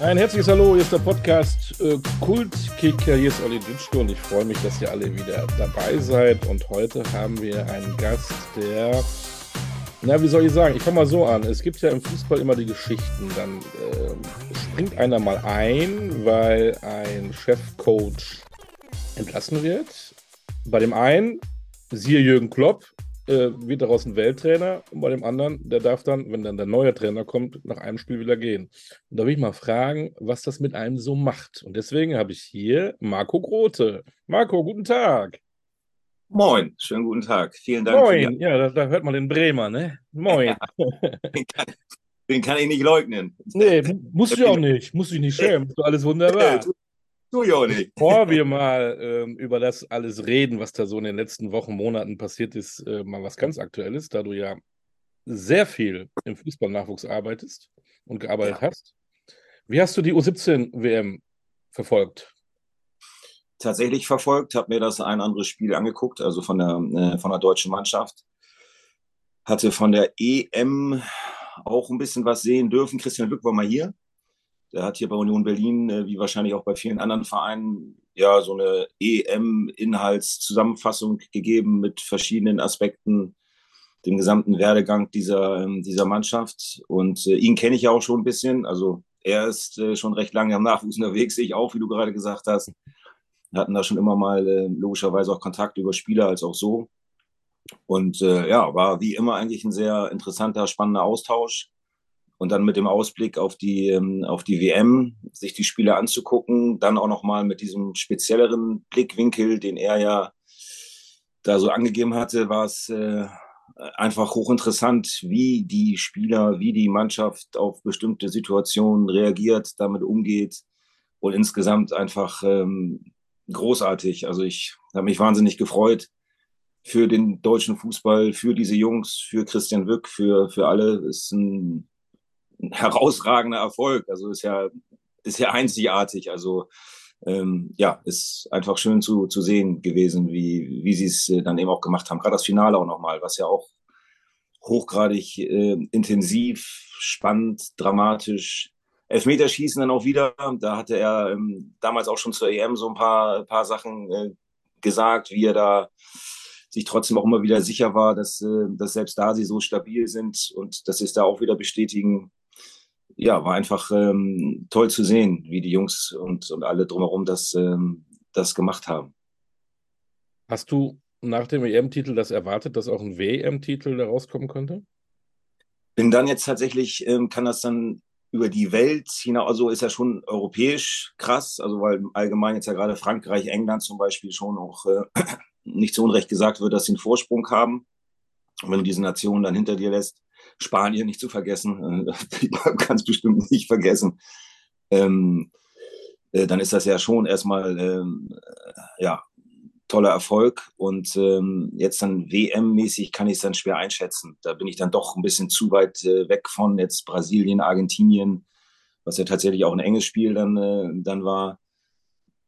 Ein herzliches Hallo, hier ist der Podcast äh, Kultkicker. Hier ist Olli Ditschke und ich freue mich, dass ihr alle wieder dabei seid. Und heute haben wir einen Gast, der, na, wie soll ich sagen, ich fange mal so an. Es gibt ja im Fußball immer die Geschichten. Dann äh, springt einer mal ein, weil ein Chefcoach entlassen wird. Bei dem einen, siehe Jürgen Klopp, äh, wird daraus ein Welttrainer und bei dem anderen, der darf dann, wenn dann der neue Trainer kommt, nach einem Spiel wieder gehen. Und da will ich mal fragen, was das mit einem so macht. Und deswegen habe ich hier Marco Grote. Marco, guten Tag. Moin, schönen guten Tag. Vielen Dank. Moin, ja, da, da, hört man den Bremer, ne? Moin. den, kann, den, kann, ich nicht leugnen. Nee, musst du auch nicht. Musst du dich nicht schämen. Ist doch alles wunderbar. Du nicht. Bevor wir mal ähm, über das alles reden, was da so in den letzten Wochen, Monaten passiert ist, äh, mal was ganz Aktuelles, da du ja sehr viel im Fußballnachwuchs arbeitest und gearbeitet ja. hast. Wie hast du die U17-WM verfolgt? Tatsächlich verfolgt, habe mir das ein anderes Spiel angeguckt, also von der, äh, von der deutschen Mannschaft. Hatte von der EM auch ein bisschen was sehen dürfen. Christian Lück war mal hier der hat hier bei Union Berlin, äh, wie wahrscheinlich auch bei vielen anderen Vereinen, ja, so eine EM-Inhaltszusammenfassung gegeben mit verschiedenen Aspekten, dem gesamten Werdegang dieser, ähm, dieser Mannschaft. Und äh, ihn kenne ich ja auch schon ein bisschen. Also er ist äh, schon recht lange am Nachwuchs unterwegs, ich auch, wie du gerade gesagt hast. Wir hatten da schon immer mal äh, logischerweise auch Kontakt über Spieler als auch so. Und äh, ja, war wie immer eigentlich ein sehr interessanter, spannender Austausch und dann mit dem Ausblick auf die, ähm, auf die WM, sich die Spiele anzugucken, dann auch nochmal mit diesem spezielleren Blickwinkel, den er ja da so angegeben hatte, war es äh, einfach hochinteressant, wie die Spieler, wie die Mannschaft auf bestimmte Situationen reagiert, damit umgeht und insgesamt einfach ähm, großartig. Also ich habe mich wahnsinnig gefreut für den deutschen Fußball, für diese Jungs, für Christian Wück, für, für alle. Es ist ein herausragender Erfolg. Also ist ja, ist ja einzigartig. Also ähm, ja, ist einfach schön zu, zu sehen gewesen, wie, wie sie es äh, dann eben auch gemacht haben. Gerade das Finale auch nochmal, was ja auch hochgradig äh, intensiv, spannend, dramatisch. Elfmeterschießen dann auch wieder. Da hatte er ähm, damals auch schon zur EM so ein paar, paar Sachen äh, gesagt, wie er da sich trotzdem auch immer wieder sicher war, dass, äh, dass selbst da sie so stabil sind und dass sie es da auch wieder bestätigen, ja, war einfach ähm, toll zu sehen, wie die Jungs und, und alle drumherum das, ähm, das gemacht haben. Hast du nach dem EM-Titel das erwartet, dass auch ein WM-Titel da rauskommen könnte? Bin dann jetzt tatsächlich, ähm, kann das dann über die Welt hinaus, also ist ja schon europäisch krass, also weil allgemein jetzt ja gerade Frankreich, England zum Beispiel schon auch äh, nicht zu Unrecht gesagt wird, dass sie einen Vorsprung haben. Und wenn du diese Nationen dann hinter dir lässt, Spanien nicht zu vergessen, äh, ganz bestimmt nicht vergessen, ähm, äh, dann ist das ja schon erstmal ähm, äh, ja, toller Erfolg. Und ähm, jetzt dann WM-mäßig kann ich es dann schwer einschätzen. Da bin ich dann doch ein bisschen zu weit äh, weg von jetzt Brasilien, Argentinien, was ja tatsächlich auch ein enges Spiel dann, äh, dann war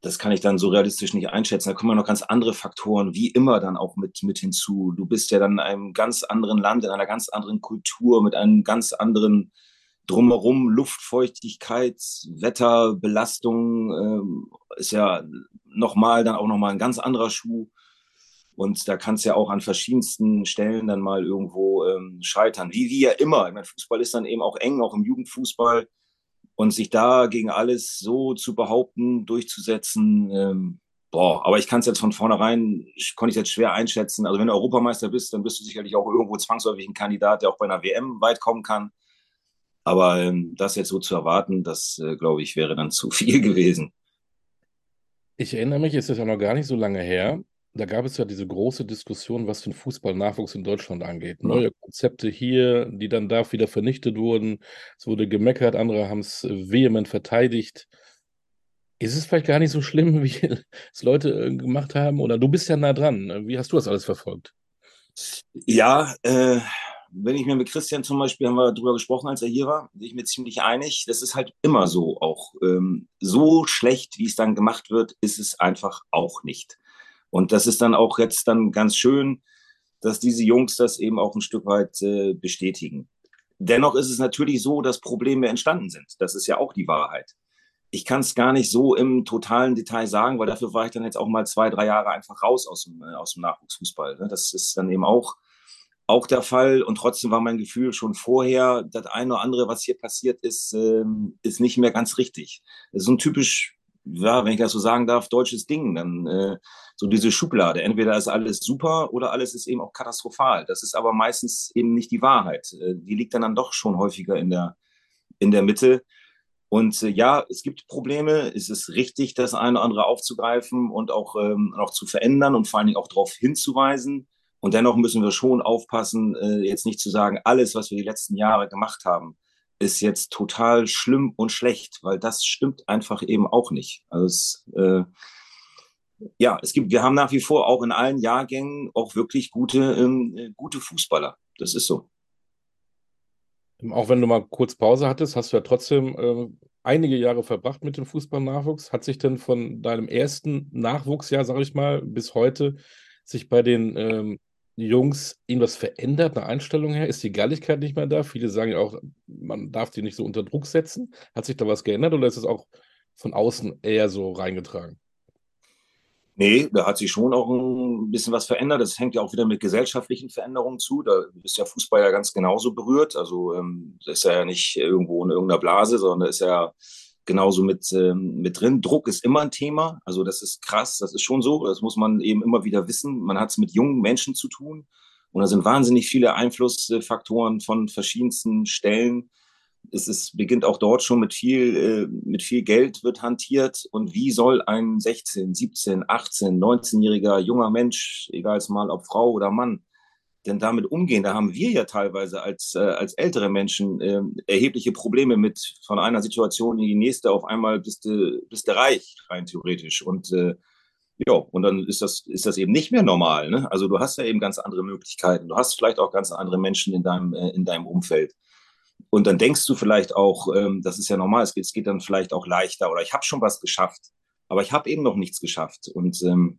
das kann ich dann so realistisch nicht einschätzen. Da kommen noch ganz andere Faktoren, wie immer dann auch mit, mit hinzu. Du bist ja dann in einem ganz anderen Land, in einer ganz anderen Kultur, mit einem ganz anderen Drumherum, Luftfeuchtigkeit, Wetter, Belastung, ähm, ist ja nochmal, dann auch nochmal ein ganz anderer Schuh. Und da kann es ja auch an verschiedensten Stellen dann mal irgendwo ähm, scheitern. Wie, wie ja immer. Ich meine, Fußball ist dann eben auch eng, auch im Jugendfußball und sich da gegen alles so zu behaupten, durchzusetzen, ähm, boah, aber ich kann es jetzt von vornherein, konnte ich jetzt schwer einschätzen. Also wenn du Europameister bist, dann bist du sicherlich auch irgendwo zwangsläufig ein Kandidat, der auch bei einer WM weit kommen kann. Aber ähm, das jetzt so zu erwarten, das äh, glaube ich, wäre dann zu viel gewesen. Ich erinnere mich, ist das ja noch gar nicht so lange her da gab es ja diese große Diskussion, was den Fußballnachwuchs in Deutschland angeht. Neue Konzepte hier, die dann da wieder vernichtet wurden. Es wurde gemeckert, andere haben es vehement verteidigt. Ist es vielleicht gar nicht so schlimm, wie es Leute äh, gemacht haben? Oder du bist ja nah dran. Wie hast du das alles verfolgt? Ja, äh, wenn ich mir mit Christian zum Beispiel, haben wir darüber gesprochen, als er hier war, bin ich mir ziemlich einig. Das ist halt immer so auch. Ähm, so schlecht, wie es dann gemacht wird, ist es einfach auch nicht. Und das ist dann auch jetzt dann ganz schön, dass diese Jungs das eben auch ein Stück weit äh, bestätigen. Dennoch ist es natürlich so, dass Probleme entstanden sind. Das ist ja auch die Wahrheit. ich kann es gar nicht so im totalen Detail sagen, weil dafür war ich dann jetzt auch mal zwei, drei Jahre einfach raus aus dem, äh, aus dem Nachwuchsfußball. Ne? Das ist dann eben auch, auch der Fall. Und trotzdem war mein Gefühl schon vorher, das eine oder andere, was hier passiert ist, ähm, ist nicht mehr ganz richtig. Das ist so ein typisch, ja, wenn ich das so sagen darf, deutsches Ding. Dann äh, so diese Schublade. Entweder ist alles super oder alles ist eben auch katastrophal. Das ist aber meistens eben nicht die Wahrheit. Äh, die liegt dann, dann doch schon häufiger in der, in der Mitte. Und äh, ja, es gibt Probleme. Es ist richtig, das eine oder andere aufzugreifen und auch, ähm, auch zu verändern und vor allen Dingen auch darauf hinzuweisen. Und dennoch müssen wir schon aufpassen, äh, jetzt nicht zu sagen, alles, was wir die letzten Jahre gemacht haben, ist jetzt total schlimm und schlecht, weil das stimmt einfach eben auch nicht. Also es, äh, ja, es gibt, wir haben nach wie vor auch in allen Jahrgängen auch wirklich gute, ähm, äh, gute Fußballer. Das ist so. Auch wenn du mal kurz Pause hattest, hast du ja trotzdem äh, einige Jahre verbracht mit dem Fußballnachwuchs. Hat sich denn von deinem ersten Nachwuchsjahr, sage ich mal, bis heute sich bei den ähm, Jungs irgendwas verändert, eine Einstellung her? Ist die Galligkeit nicht mehr da? Viele sagen ja auch, man darf die nicht so unter Druck setzen. Hat sich da was geändert oder ist es auch von außen eher so reingetragen? Nee, da hat sich schon auch ein bisschen was verändert. Das hängt ja auch wieder mit gesellschaftlichen Veränderungen zu. Da ist ja Fußball ja ganz genauso berührt. Also ähm, das ist ja nicht irgendwo in irgendeiner Blase, sondern ist ja genauso mit, ähm, mit drin. Druck ist immer ein Thema. Also das ist krass, das ist schon so. Das muss man eben immer wieder wissen. Man hat es mit jungen Menschen zu tun. Und da sind wahnsinnig viele Einflussfaktoren von verschiedensten Stellen es ist, beginnt auch dort schon mit viel, äh, mit viel Geld wird hantiert. Und wie soll ein 16, 17, 18, 19-jähriger junger Mensch, egal es mal ob Frau oder Mann, denn damit umgehen? Da haben wir ja teilweise als, äh, als ältere Menschen äh, erhebliche Probleme mit von einer Situation in die nächste. Auf einmal bist du, bist du reich, rein theoretisch. Und äh, ja, und dann ist das, ist das eben nicht mehr normal. Ne? Also du hast ja eben ganz andere Möglichkeiten. Du hast vielleicht auch ganz andere Menschen in deinem, äh, in deinem Umfeld. Und dann denkst du vielleicht auch, ähm, das ist ja normal, es geht, es geht dann vielleicht auch leichter oder ich habe schon was geschafft, aber ich habe eben noch nichts geschafft. Und ähm,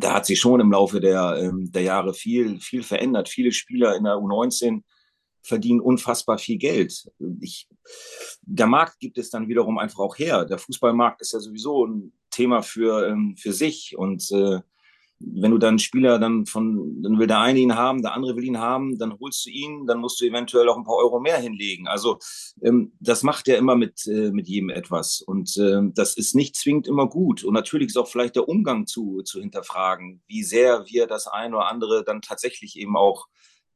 da hat sich schon im Laufe der, ähm, der Jahre viel, viel verändert. Viele Spieler in der U19 verdienen unfassbar viel Geld. Ich, der Markt gibt es dann wiederum einfach auch her. Der Fußballmarkt ist ja sowieso ein Thema für, ähm, für sich und äh, wenn du dann Spieler dann von, dann will der eine ihn haben, der andere will ihn haben, dann holst du ihn, dann musst du eventuell auch ein paar Euro mehr hinlegen. Also ähm, das macht ja immer mit, äh, mit jedem etwas. Und äh, das ist nicht zwingend immer gut. Und natürlich ist auch vielleicht der Umgang zu, zu hinterfragen, wie sehr wir das eine oder andere dann tatsächlich eben auch,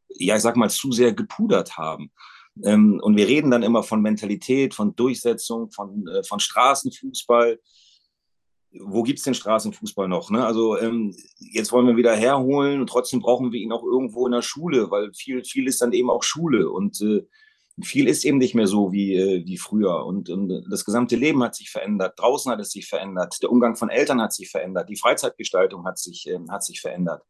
ja, ich sag mal, zu sehr gepudert haben. Ähm, und wir reden dann immer von Mentalität, von Durchsetzung, von, äh, von Straßenfußball wo gibt es den Straßenfußball noch? Ne? Also ähm, jetzt wollen wir wieder herholen und trotzdem brauchen wir ihn auch irgendwo in der Schule, weil viel, viel ist dann eben auch Schule und äh, viel ist eben nicht mehr so wie, äh, wie früher. Und, und, das gesamte Leben hat sich verändert, draußen hat es sich verändert, der Umgang von Eltern hat sich verändert, die Freizeitgestaltung hat sich, äh, hat sich verändert.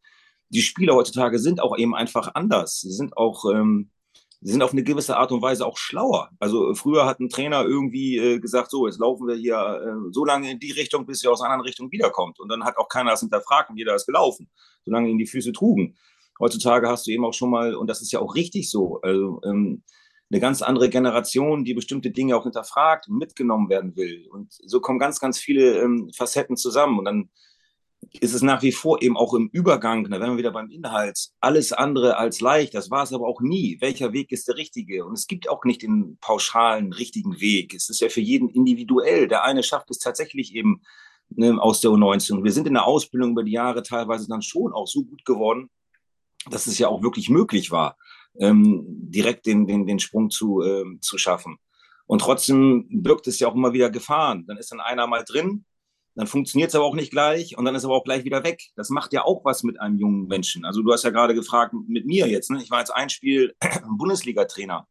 Die Spieler heutzutage sind auch eben einfach anders. Sie sind auch ähm, sie sind auf eine gewisse Art und Weise auch schlauer. Also früher hat ein Trainer irgendwie äh, gesagt, so, jetzt laufen wir hier äh, so lange in die Richtung, bis er aus einer anderen Richtung wiederkommt. Und dann hat auch keiner das hinterfragt und jeder ist gelaufen, solange ihn die Füße trugen. Heutzutage hast du eben auch schon mal, und das ist ja auch richtig so, also, ähm, eine ganz andere Generation, die bestimmte Dinge auch hinterfragt und mitgenommen werden will. Und so kommen ganz, ganz viele ähm, Facetten zusammen. Und dann ist es nach wie vor eben auch im Übergang, da wären wir wieder beim Inhalt, alles andere als leicht. Das war es aber auch nie. Welcher Weg ist der richtige? Und es gibt auch nicht den pauschalen richtigen Weg. Es ist ja für jeden individuell. Der eine schafft es tatsächlich eben ne, aus der U19. Wir sind in der Ausbildung über die Jahre teilweise dann schon auch so gut geworden, dass es ja auch wirklich möglich war, ähm, direkt den, den, den Sprung zu, ähm, zu schaffen. Und trotzdem birgt es ja auch immer wieder Gefahren. Dann ist dann einer mal drin, dann funktioniert es aber auch nicht gleich und dann ist aber auch gleich wieder weg. Das macht ja auch was mit einem jungen Menschen. Also du hast ja gerade gefragt mit mir jetzt. Ne? Ich war jetzt ein Spiel Bundesliga-Trainer.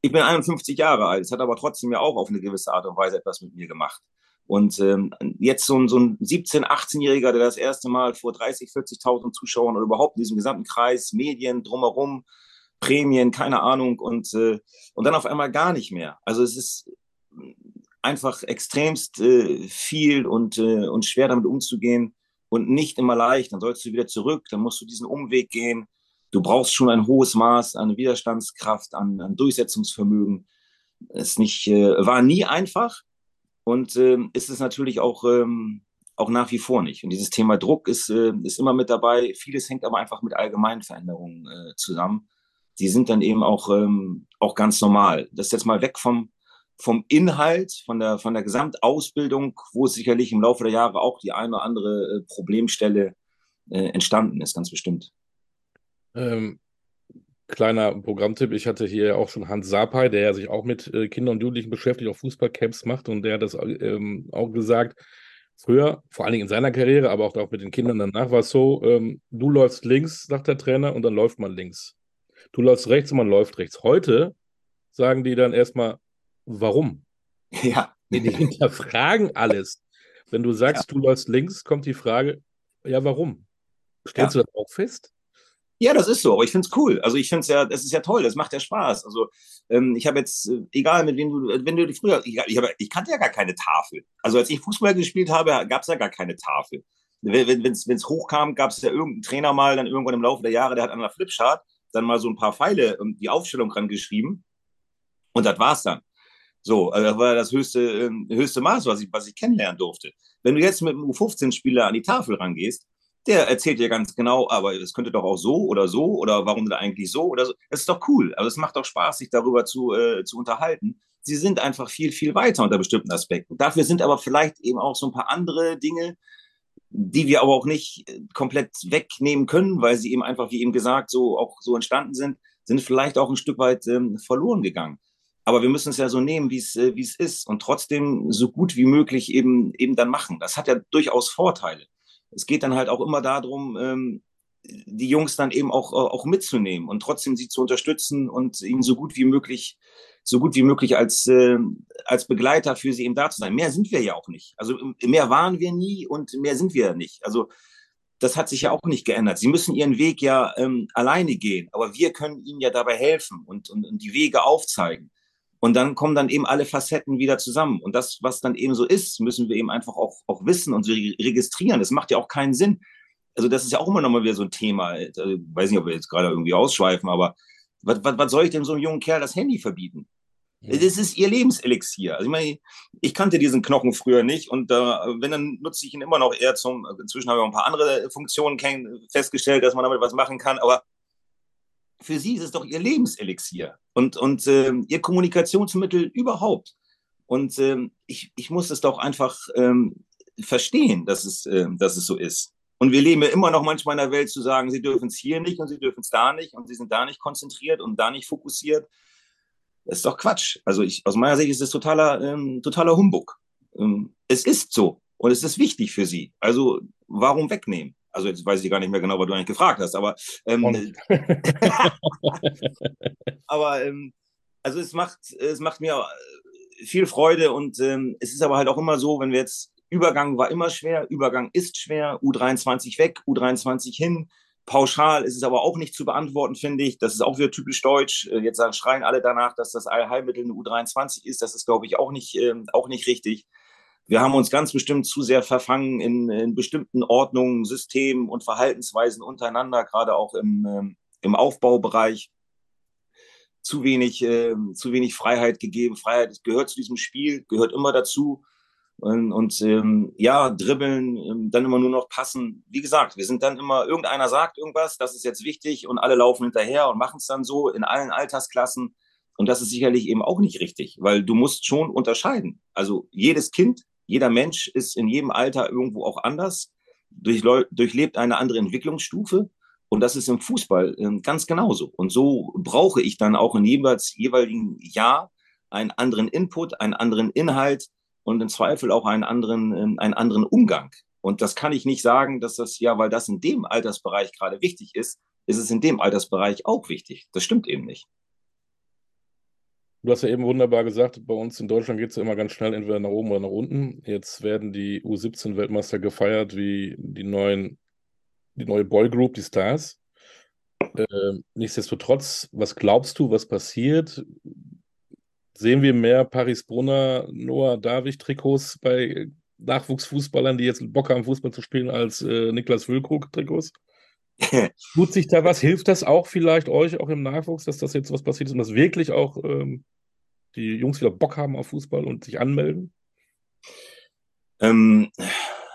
Ich bin 51 Jahre alt. Es hat aber trotzdem ja auch auf eine gewisse Art und Weise etwas mit mir gemacht. Und ähm, jetzt so ein, so ein 17-, 18-Jähriger, der das erste Mal vor 30, 40.000 Zuschauern oder überhaupt in diesem gesamten Kreis, Medien drumherum, Prämien, keine Ahnung, und, äh, und dann auf einmal gar nicht mehr. Also es ist einfach extremst äh, viel und, äh, und schwer damit umzugehen und nicht immer leicht. Dann sollst du wieder zurück, dann musst du diesen Umweg gehen. Du brauchst schon ein hohes Maß an Widerstandskraft, an, an Durchsetzungsvermögen. Es nicht, äh, war nie einfach, und äh, ist es natürlich auch, ähm, auch nach wie vor nicht. Und dieses Thema Druck ist, äh, ist immer mit dabei. Vieles hängt aber einfach mit allgemeinen Veränderungen äh, zusammen. Die sind dann eben auch, ähm, auch ganz normal. Das ist jetzt mal weg vom, vom Inhalt, von der, von der Gesamtausbildung, wo sicherlich im Laufe der Jahre auch die eine oder andere äh, Problemstelle äh, entstanden ist, ganz bestimmt. Ähm, kleiner Programmtipp, ich hatte hier auch schon Hans Sapai, der sich auch mit äh, Kindern und Jugendlichen beschäftigt, auch Fußballcamps macht und der hat das ähm, auch gesagt, früher, vor allen Dingen in seiner Karriere, aber auch, auch mit den Kindern danach, war es so, ähm, du läufst links, sagt der Trainer, und dann läuft man links. Du läufst rechts und man läuft rechts. Heute sagen die dann erstmal, warum? Ja. Die, die hinterfragen alles. Wenn du sagst, ja. du läufst links, kommt die Frage, ja, warum? Stellst ja. du das auch fest? Ja, das ist so, aber ich finde es cool. Also ich finde es ja, es ist ja toll, das macht ja Spaß. Also ähm, ich habe jetzt, äh, egal mit wem du, wenn du früher, ich, ich, hab, ich kannte ja gar keine Tafel. Also als ich Fußball gespielt habe, gab es ja gar keine Tafel. Wenn es wenn, hochkam, gab es ja irgendeinen Trainer mal, dann irgendwann im Laufe der Jahre, der hat an der Flipchart dann mal so ein paar Pfeile und die Aufstellung rangeschrieben und das war's dann. So, also das war das höchste, äh, höchste Maß, was ich, was ich kennenlernen durfte. Wenn du jetzt mit einem U15-Spieler an die Tafel rangehst, der erzählt dir ganz genau, aber es könnte doch auch so oder so oder warum da eigentlich so oder so. Das ist doch cool. Also es macht doch Spaß, sich darüber zu, äh, zu unterhalten. Sie sind einfach viel, viel weiter unter bestimmten Aspekten. Dafür sind aber vielleicht eben auch so ein paar andere Dinge, die wir aber auch nicht äh, komplett wegnehmen können, weil sie eben einfach, wie eben gesagt, so auch so entstanden sind, sind vielleicht auch ein Stück weit ähm, verloren gegangen. Aber wir müssen es ja so nehmen, wie es, äh, wie es ist und trotzdem so gut wie möglich eben, eben dann machen. Das hat ja durchaus Vorteile es geht dann halt auch immer darum, ähm, die Jungs dann eben auch, auch mitzunehmen und trotzdem sie zu unterstützen und ihnen so gut wie möglich, so gut wie möglich als, äh, als Begleiter für sie eben da zu sein. Mehr sind wir ja auch nicht. Also mehr waren wir nie und mehr sind wir ja nicht. Also das hat sich ja auch nicht geändert. Sie müssen ihren Weg ja ähm, alleine gehen, aber wir können ihnen ja dabei helfen und, und, und die Wege aufzeigen. Und dann kommen dann eben alle Facetten wieder zusammen. Und das, was dann eben so ist, müssen wir eben einfach auch, auch wissen und registrieren. Das macht ja auch keinen Sinn. Also das ist ja auch immer noch mal wieder so ein Thema. Ich also, weiß nicht, ob wir jetzt gerade irgendwie ausschweifen, aber was, was, was soll ich denn so einem jungen Kerl das Handy verbieten? Ja. Das ist ihr Lebenselixier. Also ich meine, ich kannte diesen Knochen früher nicht und äh, wenn, dann nutze ich ihn immer noch eher zum, inzwischen habe ich auch ein paar andere Funktionen festgestellt, dass man damit was machen kann, aber für sie ist es doch ihr Lebenselixier und, und äh, ihr Kommunikationsmittel überhaupt. Und ähm, ich, ich muss es doch einfach ähm, verstehen, dass es, äh, dass es so ist. Und wir leben ja immer noch manchmal in der Welt zu sagen, sie dürfen es hier nicht und sie dürfen es da nicht und sie sind da nicht konzentriert und da nicht fokussiert. Das ist doch Quatsch. Also ich, aus meiner Sicht ist es totaler, ähm, totaler Humbug. Ähm, es ist so und es ist wichtig für sie. Also warum wegnehmen? Also jetzt weiß ich gar nicht mehr genau, was du eigentlich gefragt hast, aber ähm, aber ähm, also es macht es macht mir viel Freude und ähm, es ist aber halt auch immer so, wenn wir jetzt Übergang war immer schwer, Übergang ist schwer, U23 weg, U23 hin. Pauschal ist es aber auch nicht zu beantworten, finde ich. Das ist auch wieder typisch deutsch. Äh, jetzt sagen, schreien alle danach, dass das Allheilmittel eine U23 ist. Das ist, glaube ich, auch nicht, äh, auch nicht richtig. Wir haben uns ganz bestimmt zu sehr verfangen in, in bestimmten Ordnungen, Systemen und Verhaltensweisen untereinander, gerade auch im, ähm, im Aufbaubereich. Zu wenig, äh, zu wenig Freiheit gegeben. Freiheit gehört zu diesem Spiel, gehört immer dazu. Und, und ähm, ja, dribbeln, ähm, dann immer nur noch passen. Wie gesagt, wir sind dann immer, irgendeiner sagt irgendwas, das ist jetzt wichtig und alle laufen hinterher und machen es dann so in allen Altersklassen. Und das ist sicherlich eben auch nicht richtig, weil du musst schon unterscheiden. Also jedes Kind jeder Mensch ist in jedem Alter irgendwo auch anders, durchlebt eine andere Entwicklungsstufe. Und das ist im Fußball ähm, ganz genauso. Und so brauche ich dann auch in jeweils, jeweiligen Jahr einen anderen Input, einen anderen Inhalt und im Zweifel auch einen anderen, ähm, einen anderen Umgang. Und das kann ich nicht sagen, dass das ja, weil das in dem Altersbereich gerade wichtig ist, ist es in dem Altersbereich auch wichtig. Das stimmt eben nicht. Du hast ja eben wunderbar gesagt, bei uns in Deutschland geht es ja immer ganz schnell entweder nach oben oder nach unten. Jetzt werden die U17-Weltmeister gefeiert wie die neuen, die neue Boygroup, die Stars. Äh, nichtsdestotrotz, was glaubst du, was passiert? Sehen wir mehr Paris-Brunner, Noah David-Trikots bei Nachwuchsfußballern, die jetzt Bock haben, Fußball zu spielen, als äh, Niklas Füllkrug-Trikots? Tut sich da was? Hilft das auch vielleicht euch, auch im Nachwuchs, dass das jetzt was passiert ist und dass wirklich auch ähm, die Jungs wieder Bock haben auf Fußball und sich anmelden? Ähm,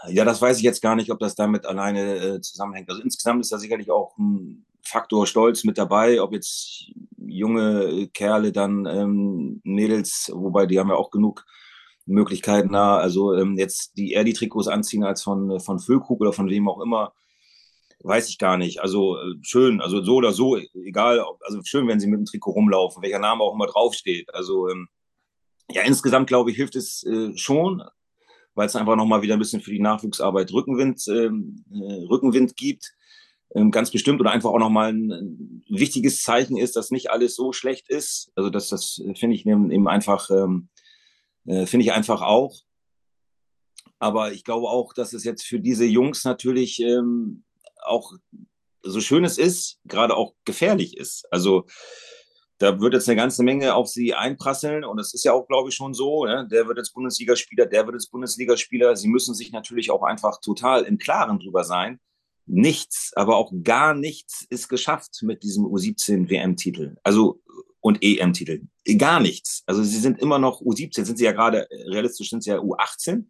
ja, das weiß ich jetzt gar nicht, ob das damit alleine äh, zusammenhängt. Also insgesamt ist da sicherlich auch ein Faktor Stolz mit dabei, ob jetzt junge Kerle dann ähm, Mädels, wobei die haben ja auch genug Möglichkeiten da. Also ähm, jetzt die eher die Trikots anziehen als von, von Füllkrug oder von wem auch immer, weiß ich gar nicht. Also äh, schön, also so oder so, egal. Also schön, wenn sie mit dem Trikot rumlaufen, welcher Name auch immer draufsteht. Also ähm, ja, insgesamt glaube ich, hilft es äh, schon, weil es einfach nochmal wieder ein bisschen für die Nachwuchsarbeit Rückenwind, ähm, äh, Rückenwind gibt. Ähm, ganz bestimmt oder einfach auch nochmal ein, wichtiges Zeichen ist, dass nicht alles so schlecht ist. Also dass das finde ich eben einfach finde ich einfach auch. Aber ich glaube auch, dass es jetzt für diese Jungs natürlich ähm, auch so schön es ist, gerade auch gefährlich ist. Also da wird jetzt eine ganze Menge auf sie einprasseln und es ist ja auch, glaube ich, schon so. Ne? Der wird jetzt Bundesligaspieler, der wird jetzt Bundesligaspieler. Sie müssen sich natürlich auch einfach total im Klaren drüber sein. Nichts, aber auch gar nichts ist geschafft mit diesem U17 WM-Titel. Also und EM-Titel. Gar nichts. Also sie sind immer noch U17, sind sie ja gerade, äh, realistisch sind sie ja U18,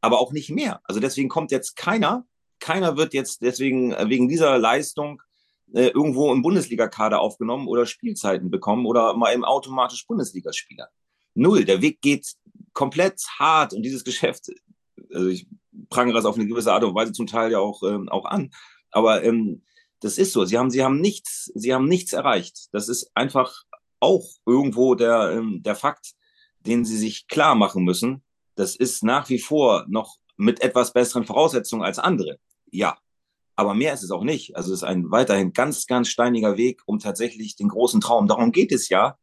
aber auch nicht mehr. Also deswegen kommt jetzt keiner, keiner wird jetzt deswegen äh, wegen dieser Leistung äh, irgendwo im Bundesligakader aufgenommen oder Spielzeiten bekommen oder mal eben automatisch Bundesligaspieler. Null. Der Weg geht komplett hart und dieses Geschäft, also ich prangere das auf eine gewisse Art und Weise zum Teil ja auch, ähm, auch an. Aber ähm, das ist so. Sie haben, sie haben nichts, sie haben nichts erreicht. Das ist einfach auch irgendwo der, ähm, der Fakt, den sie sich klar machen müssen. Das ist nach wie vor noch mit etwas besseren Voraussetzungen als andere. Ja. Aber mehr ist es auch nicht. Also es ist ein weiterhin ganz, ganz steiniger Weg, um tatsächlich den großen Traum. Darum geht es ja.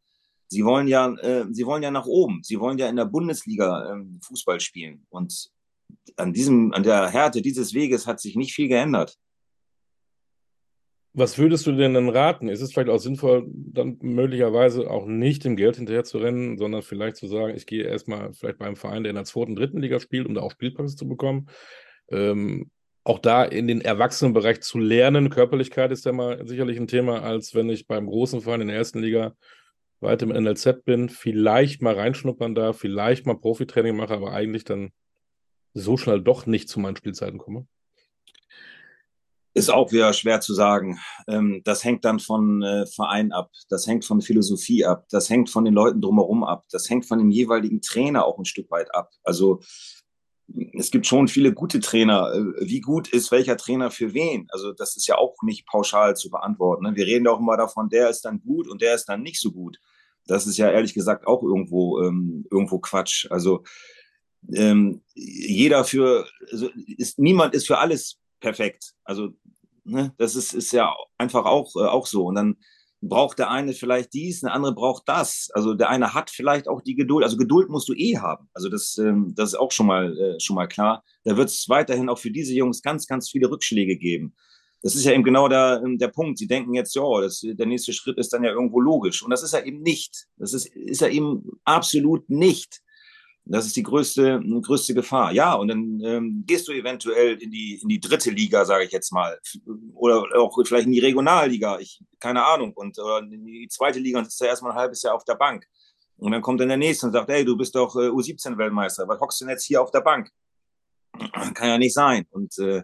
Sie wollen ja, äh, sie wollen ja nach oben. Sie wollen ja in der Bundesliga äh, Fußball spielen. Und an diesem, an der Härte dieses Weges hat sich nicht viel geändert. Was würdest du denn dann raten? Ist es vielleicht auch sinnvoll, dann möglicherweise auch nicht dem Geld hinterher zu rennen, sondern vielleicht zu sagen, ich gehe erstmal vielleicht beim Verein, der in der zweiten, dritten Liga spielt, um da auch Spielpraxis zu bekommen. Ähm, auch da in den Erwachsenenbereich zu lernen. Körperlichkeit ist ja mal sicherlich ein Thema, als wenn ich beim großen Verein in der ersten Liga weiter im NLZ bin, vielleicht mal reinschnuppern darf, vielleicht mal Profitraining mache, aber eigentlich dann so schnell doch nicht zu meinen Spielzeiten komme. Ist auch wieder schwer zu sagen. Ähm, das hängt dann von äh, Verein ab, das hängt von Philosophie ab, das hängt von den Leuten drumherum ab, das hängt von dem jeweiligen Trainer auch ein Stück weit ab. Also es gibt schon viele gute Trainer. Äh, wie gut ist welcher Trainer für wen? Also das ist ja auch nicht pauschal zu beantworten. Ne? Wir reden auch immer davon, der ist dann gut und der ist dann nicht so gut. Das ist ja ehrlich gesagt auch irgendwo, ähm, irgendwo Quatsch. Also ähm, jeder für, also ist, niemand ist für alles perfekt. Also ne, das ist, ist ja einfach auch, äh, auch so. Und dann braucht der eine vielleicht dies, der andere braucht das. Also der eine hat vielleicht auch die Geduld. Also Geduld musst du eh haben. Also das, ähm, das ist auch schon mal, äh, schon mal klar. Da wird es weiterhin auch für diese Jungs ganz, ganz viele Rückschläge geben. Das ist ja eben genau der, der Punkt. Sie denken jetzt, ja, der nächste Schritt ist dann ja irgendwo logisch. Und das ist ja eben nicht. Das ist, ist ja eben absolut nicht. Das ist die größte, größte Gefahr. Ja, und dann ähm, gehst du eventuell in die, in die dritte Liga, sage ich jetzt mal. Oder auch vielleicht in die Regionalliga, ich, keine Ahnung. Und oder in die zweite Liga und sitzt da erstmal ein halbes Jahr auf der Bank. Und dann kommt dann der nächste und sagt, hey, du bist doch äh, U17-Weltmeister, was hockst du denn jetzt hier auf der Bank? Kann ja nicht sein. Und äh,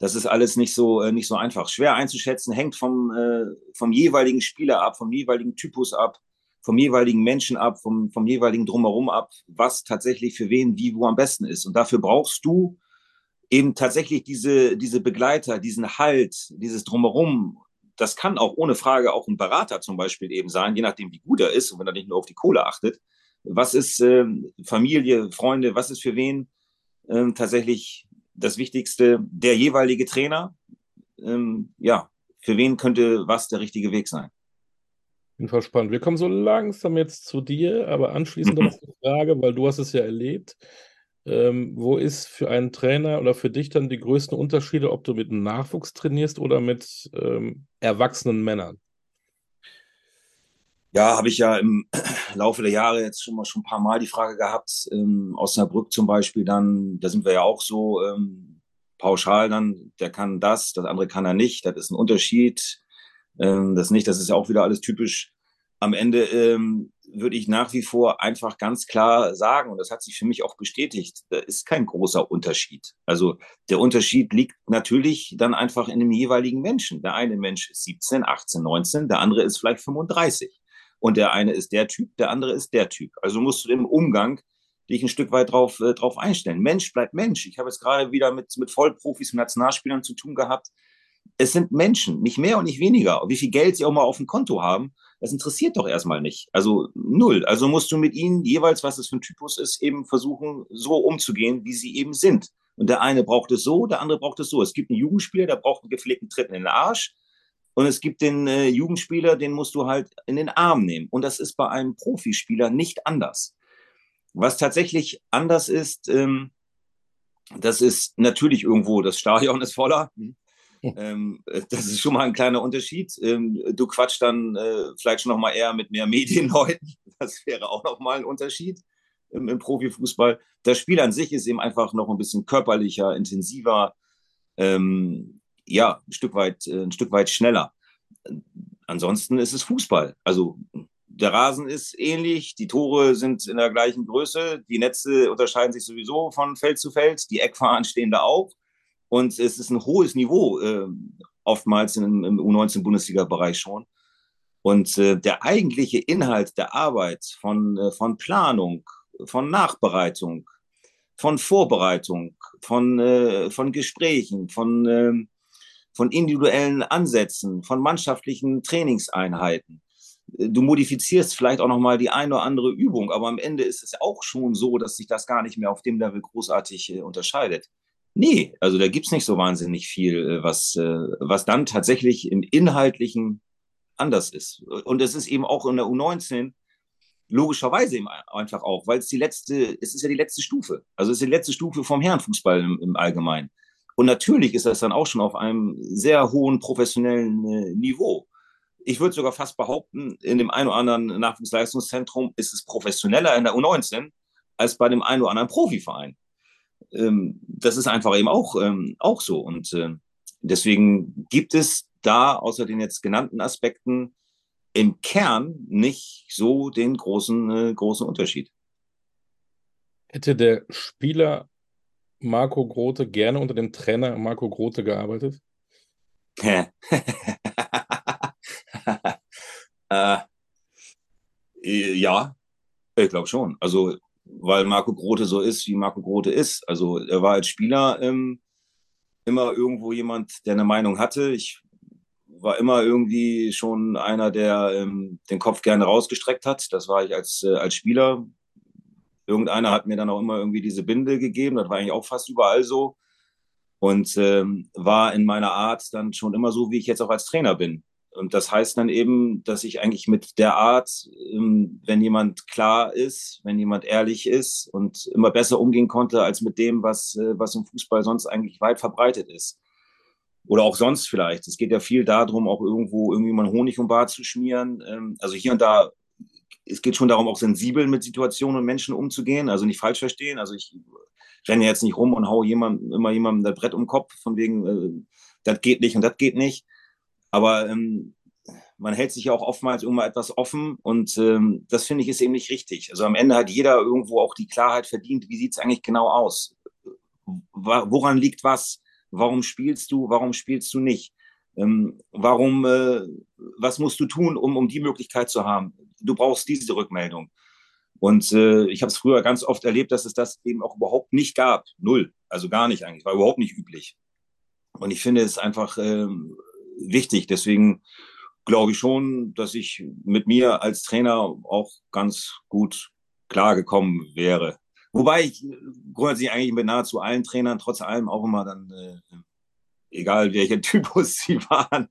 das ist alles nicht so, äh, nicht so einfach. Schwer einzuschätzen, hängt vom, äh, vom jeweiligen Spieler ab, vom jeweiligen Typus ab vom jeweiligen Menschen ab, vom, vom jeweiligen Drumherum ab, was tatsächlich für wen wie wo am besten ist. Und dafür brauchst du eben tatsächlich diese, diese Begleiter, diesen Halt, dieses Drumherum. Das kann auch ohne Frage auch ein Berater zum Beispiel eben sein, je nachdem, wie gut er ist und wenn er nicht nur auf die Kohle achtet. Was ist ähm, Familie, Freunde, was ist für wen ähm, tatsächlich das Wichtigste? Der jeweilige Trainer, ähm, ja, für wen könnte was der richtige Weg sein? Jeden Fall spannend. Wir kommen so langsam jetzt zu dir, aber anschließend noch die Frage, weil du hast es ja erlebt. Ähm, wo ist für einen Trainer oder für dich dann die größten Unterschiede, ob du mit einem Nachwuchs trainierst oder mit ähm, erwachsenen Männern? Ja, habe ich ja im Laufe der Jahre jetzt schon mal schon ein paar Mal die Frage gehabt. Ähm, Osnabrück zum Beispiel, dann, da sind wir ja auch so ähm, pauschal dann, der kann das, das andere kann er nicht. Das ist ein Unterschied. Ähm, das nicht, das ist ja auch wieder alles typisch am Ende ähm, würde ich nach wie vor einfach ganz klar sagen, und das hat sich für mich auch bestätigt, da ist kein großer Unterschied. Also der Unterschied liegt natürlich dann einfach in dem jeweiligen Menschen. Der eine Mensch ist 17, 18, 19, der andere ist vielleicht 35. Und der eine ist der Typ, der andere ist der Typ. Also musst du im Umgang dich ein Stück weit drauf, äh, drauf einstellen. Mensch bleibt Mensch. Ich habe jetzt gerade wieder mit, mit Vollprofis und Nationalspielern zu tun gehabt. Es sind Menschen, nicht mehr und nicht weniger. Wie viel Geld sie auch mal auf dem Konto haben, das interessiert doch erstmal nicht. Also null. Also musst du mit ihnen jeweils, was es für ein Typus ist, eben versuchen, so umzugehen, wie sie eben sind. Und der eine braucht es so, der andere braucht es so. Es gibt einen Jugendspieler, der braucht einen gepflegten Tritt in den Arsch. Und es gibt den äh, Jugendspieler, den musst du halt in den Arm nehmen. Und das ist bei einem Profispieler nicht anders. Was tatsächlich anders ist, ähm, das ist natürlich irgendwo, das Stadion ist voller. Mhm. Ähm, das ist schon mal ein kleiner Unterschied. Ähm, du quatschst dann äh, vielleicht schon noch mal eher mit mehr Medienleuten. Das wäre auch noch mal ein Unterschied im, im, Profifußball. Das Spiel an sich ist eben einfach noch ein bisschen körperlicher, intensiver, ähm, ja, ein Stück weit, äh, ein Stück weit schneller. Ansonsten ist es Fußball. Also der Rasen ist ähnlich, die Tore sind in der gleichen Größe, die Netze unterscheiden sich sowieso von Feld zu Feld, die Eckfahnen stehen da auch. Und es ist ein hohes Niveau, äh, oftmals im, im U19-Bundesliga-Bereich schon. Und äh, der eigentliche Inhalt der Arbeit von, äh, von Planung, von Nachbereitung, von Vorbereitung, von, äh, von Gesprächen, von, äh, von individuellen Ansätzen, von mannschaftlichen Trainingseinheiten. Du modifizierst vielleicht auch nochmal die eine oder andere Übung, aber am Ende ist es auch schon so, dass sich das gar nicht mehr auf dem Level großartig äh, unterscheidet. Nee, also da gibt es nicht so wahnsinnig viel, äh, was, äh, was dann tatsächlich im Inhaltlichen anders ist. Und es ist eben auch in der U19 logischerweise eben einfach auch, weil es die letzte, es ist ja die letzte Stufe. Also es ist die letzte Stufe vom Herrenfußball im, im Allgemeinen. Und natürlich ist das dann auch schon auf einem sehr hohen professionellen äh, Niveau. Ich würde sogar fast behaupten, in dem einen oder anderen Nachwuchsleistungszentrum ist es professioneller in der U19 als bei dem einen oder anderen Profiverein ähm, das ist einfach eben auch, ähm, auch so. Und äh, deswegen gibt es da außer den jetzt genannten Aspekten im Kern nicht so den großen, äh, großen Unterschied. Hätte der Spieler Marco Grote gerne unter dem Trainer Marco Grote gearbeitet? äh, ja, ich glaube schon. Also weil Marco Grote so ist, wie Marco Grote ist. Also er war als Spieler ähm, immer irgendwo jemand, der eine Meinung hatte. Ich war immer irgendwie schon einer, der ähm, den Kopf gerne rausgestreckt hat. Das war ich als, äh, als Spieler. Irgendeiner hat mir dann auch immer irgendwie diese Binde gegeben. Das war eigentlich auch fast überall so. Und ähm, war in meiner Art dann schon immer so, wie ich jetzt auch als Trainer bin. Und das heißt dann eben, dass ich eigentlich mit der Art, ähm, wenn jemand klar ist, wenn jemand ehrlich ist und immer besser umgehen konnte als mit dem, was, äh, was im Fußball sonst eigentlich weit verbreitet ist. Oder auch sonst vielleicht. Es geht ja viel darum, auch irgendwo irgendwie mal Honig um Bart zu schmieren. Ähm, also hier und da, es geht schon darum, auch sensibel mit Situationen und Menschen umzugehen. Also nicht falsch verstehen. Also ich renne jetzt nicht rum und hau jemand, immer jemandem das Brett um den Kopf, von wegen, äh, das geht nicht und das geht nicht aber ähm, man hält sich ja auch oftmals immer etwas offen und ähm, das finde ich ist eben nicht richtig. Also am Ende hat jeder irgendwo auch die Klarheit verdient, wie sieht es eigentlich genau aus? Woran liegt was? Warum spielst du? Warum spielst du nicht? Ähm, warum, äh, was musst du tun, um, um die Möglichkeit zu haben? Du brauchst diese Rückmeldung. Und äh, ich habe es früher ganz oft erlebt, dass es das eben auch überhaupt nicht gab. Null. Also gar nicht eigentlich. War überhaupt nicht üblich. Und ich finde es einfach ähm, wichtig. Deswegen glaube ich schon, dass ich mit mir als Trainer auch ganz gut klargekommen wäre. Wobei ich grundsätzlich eigentlich mit nahezu allen Trainern trotz allem auch immer dann, äh, egal welcher Typus sie waren,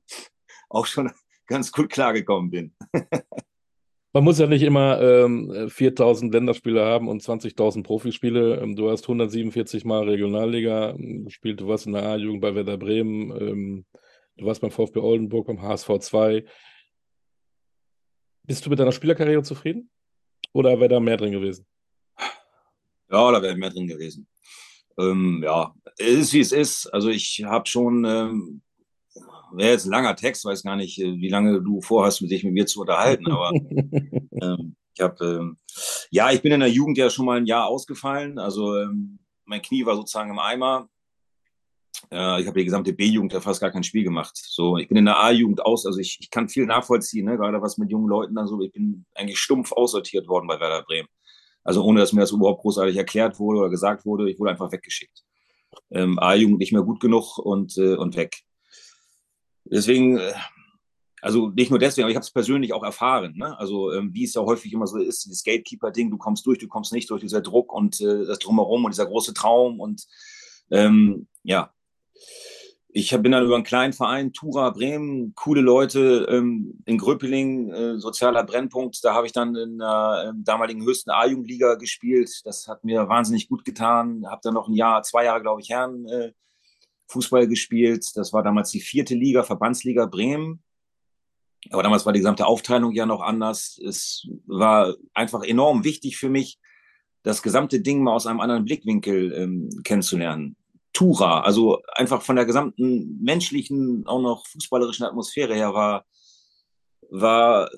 auch schon ganz gut klargekommen bin. Man muss ja nicht immer ähm, 4000 Länderspiele haben und 20.000 Profispiele. Ähm, du hast 147 Mal Regionalliga gespielt, du warst in der A-Jugend bei Werder Bremen. Ähm, Du warst beim VfB Oldenburg, beim HSV 2. Bist du mit deiner Spielerkarriere zufrieden? Oder wäre da mehr drin gewesen? Ja, da wäre mehr drin gewesen. Ähm, ja, es ist wie es ist. Also ich habe schon ähm, wäre jetzt ein langer Text, weiß gar nicht, wie lange du vorhast, dich mit mir zu unterhalten, aber ähm, ich habe, ähm, ja, ich bin in der Jugend ja schon mal ein Jahr ausgefallen, also ähm, mein Knie war sozusagen im Eimer. Äh, ich habe die gesamte B-Jugend ja fast gar kein Spiel gemacht. So, ich bin in der A-Jugend aus, also ich, ich kann viel nachvollziehen, ne? gerade was mit jungen Leuten dann so. Ich bin eigentlich stumpf aussortiert worden bei Werder Bremen. Also ohne, dass mir das überhaupt großartig erklärt wurde oder gesagt wurde, ich wurde einfach weggeschickt. Ähm, A-Jugend nicht mehr gut genug und, äh, und weg. Deswegen, äh, also nicht nur deswegen, aber ich habe es persönlich auch erfahren. Ne? Also ähm, wie es ja häufig immer so ist, dieses Gatekeeper-Ding, du kommst durch, du kommst nicht durch, dieser Druck und äh, das Drumherum und dieser große Traum und ähm, ja, ich bin dann über einen kleinen Verein, Tura Bremen, coole Leute ähm, in Gröpeling, äh, sozialer Brennpunkt. Da habe ich dann in der äh, damaligen höchsten A-Jugendliga gespielt. Das hat mir wahnsinnig gut getan. Habe dann noch ein Jahr, zwei Jahre, glaube ich, Herren äh, Fußball gespielt. Das war damals die vierte Liga, Verbandsliga Bremen. Aber damals war die gesamte Aufteilung ja noch anders. Es war einfach enorm wichtig für mich, das gesamte Ding mal aus einem anderen Blickwinkel ähm, kennenzulernen. Tura. Also einfach von der gesamten menschlichen, auch noch fußballerischen Atmosphäre her war, war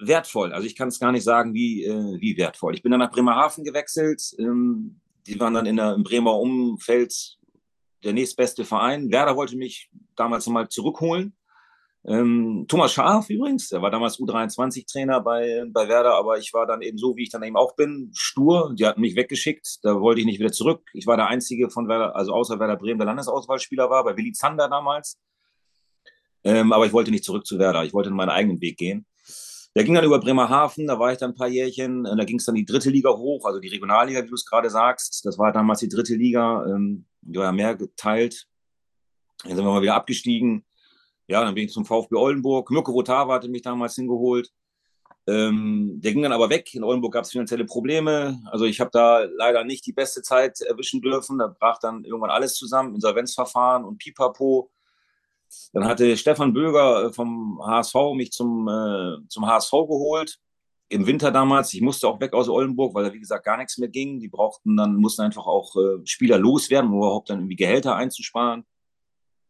wertvoll. Also ich kann es gar nicht sagen, wie, äh, wie wertvoll. Ich bin dann nach Bremerhaven gewechselt. Ähm, die waren dann in der, im Bremer Umfeld der nächstbeste Verein. Werder wollte mich damals nochmal zurückholen. Ähm, Thomas Scharf übrigens, der war damals U23-Trainer bei, bei Werder, aber ich war dann eben so, wie ich dann eben auch bin, stur. Die hatten mich weggeschickt, da wollte ich nicht wieder zurück. Ich war der Einzige von Werder, also außer Werder Bremen, der Landesauswahlspieler war, bei Willi Zander damals. Ähm, aber ich wollte nicht zurück zu Werder, ich wollte meinen eigenen Weg gehen. Der ging dann über Bremerhaven, da war ich dann ein paar Jährchen, da ging es dann die dritte Liga hoch, also die Regionalliga, wie du es gerade sagst. Das war damals die dritte Liga, ähm, die war ja mehr geteilt. Dann sind wir mal wieder abgestiegen ja, dann bin ich zum VfB Oldenburg. Mirko Rotava hatte mich damals hingeholt. Ähm, der ging dann aber weg. In Oldenburg gab es finanzielle Probleme. Also ich habe da leider nicht die beste Zeit erwischen dürfen. Da brach dann irgendwann alles zusammen, Insolvenzverfahren und Pipapo. Dann hatte Stefan Böger äh, vom HSV mich zum, äh, zum HSV geholt. Im Winter damals. Ich musste auch weg aus Oldenburg, weil da wie gesagt gar nichts mehr ging. Die brauchten dann, mussten einfach auch äh, Spieler loswerden, um überhaupt dann irgendwie Gehälter einzusparen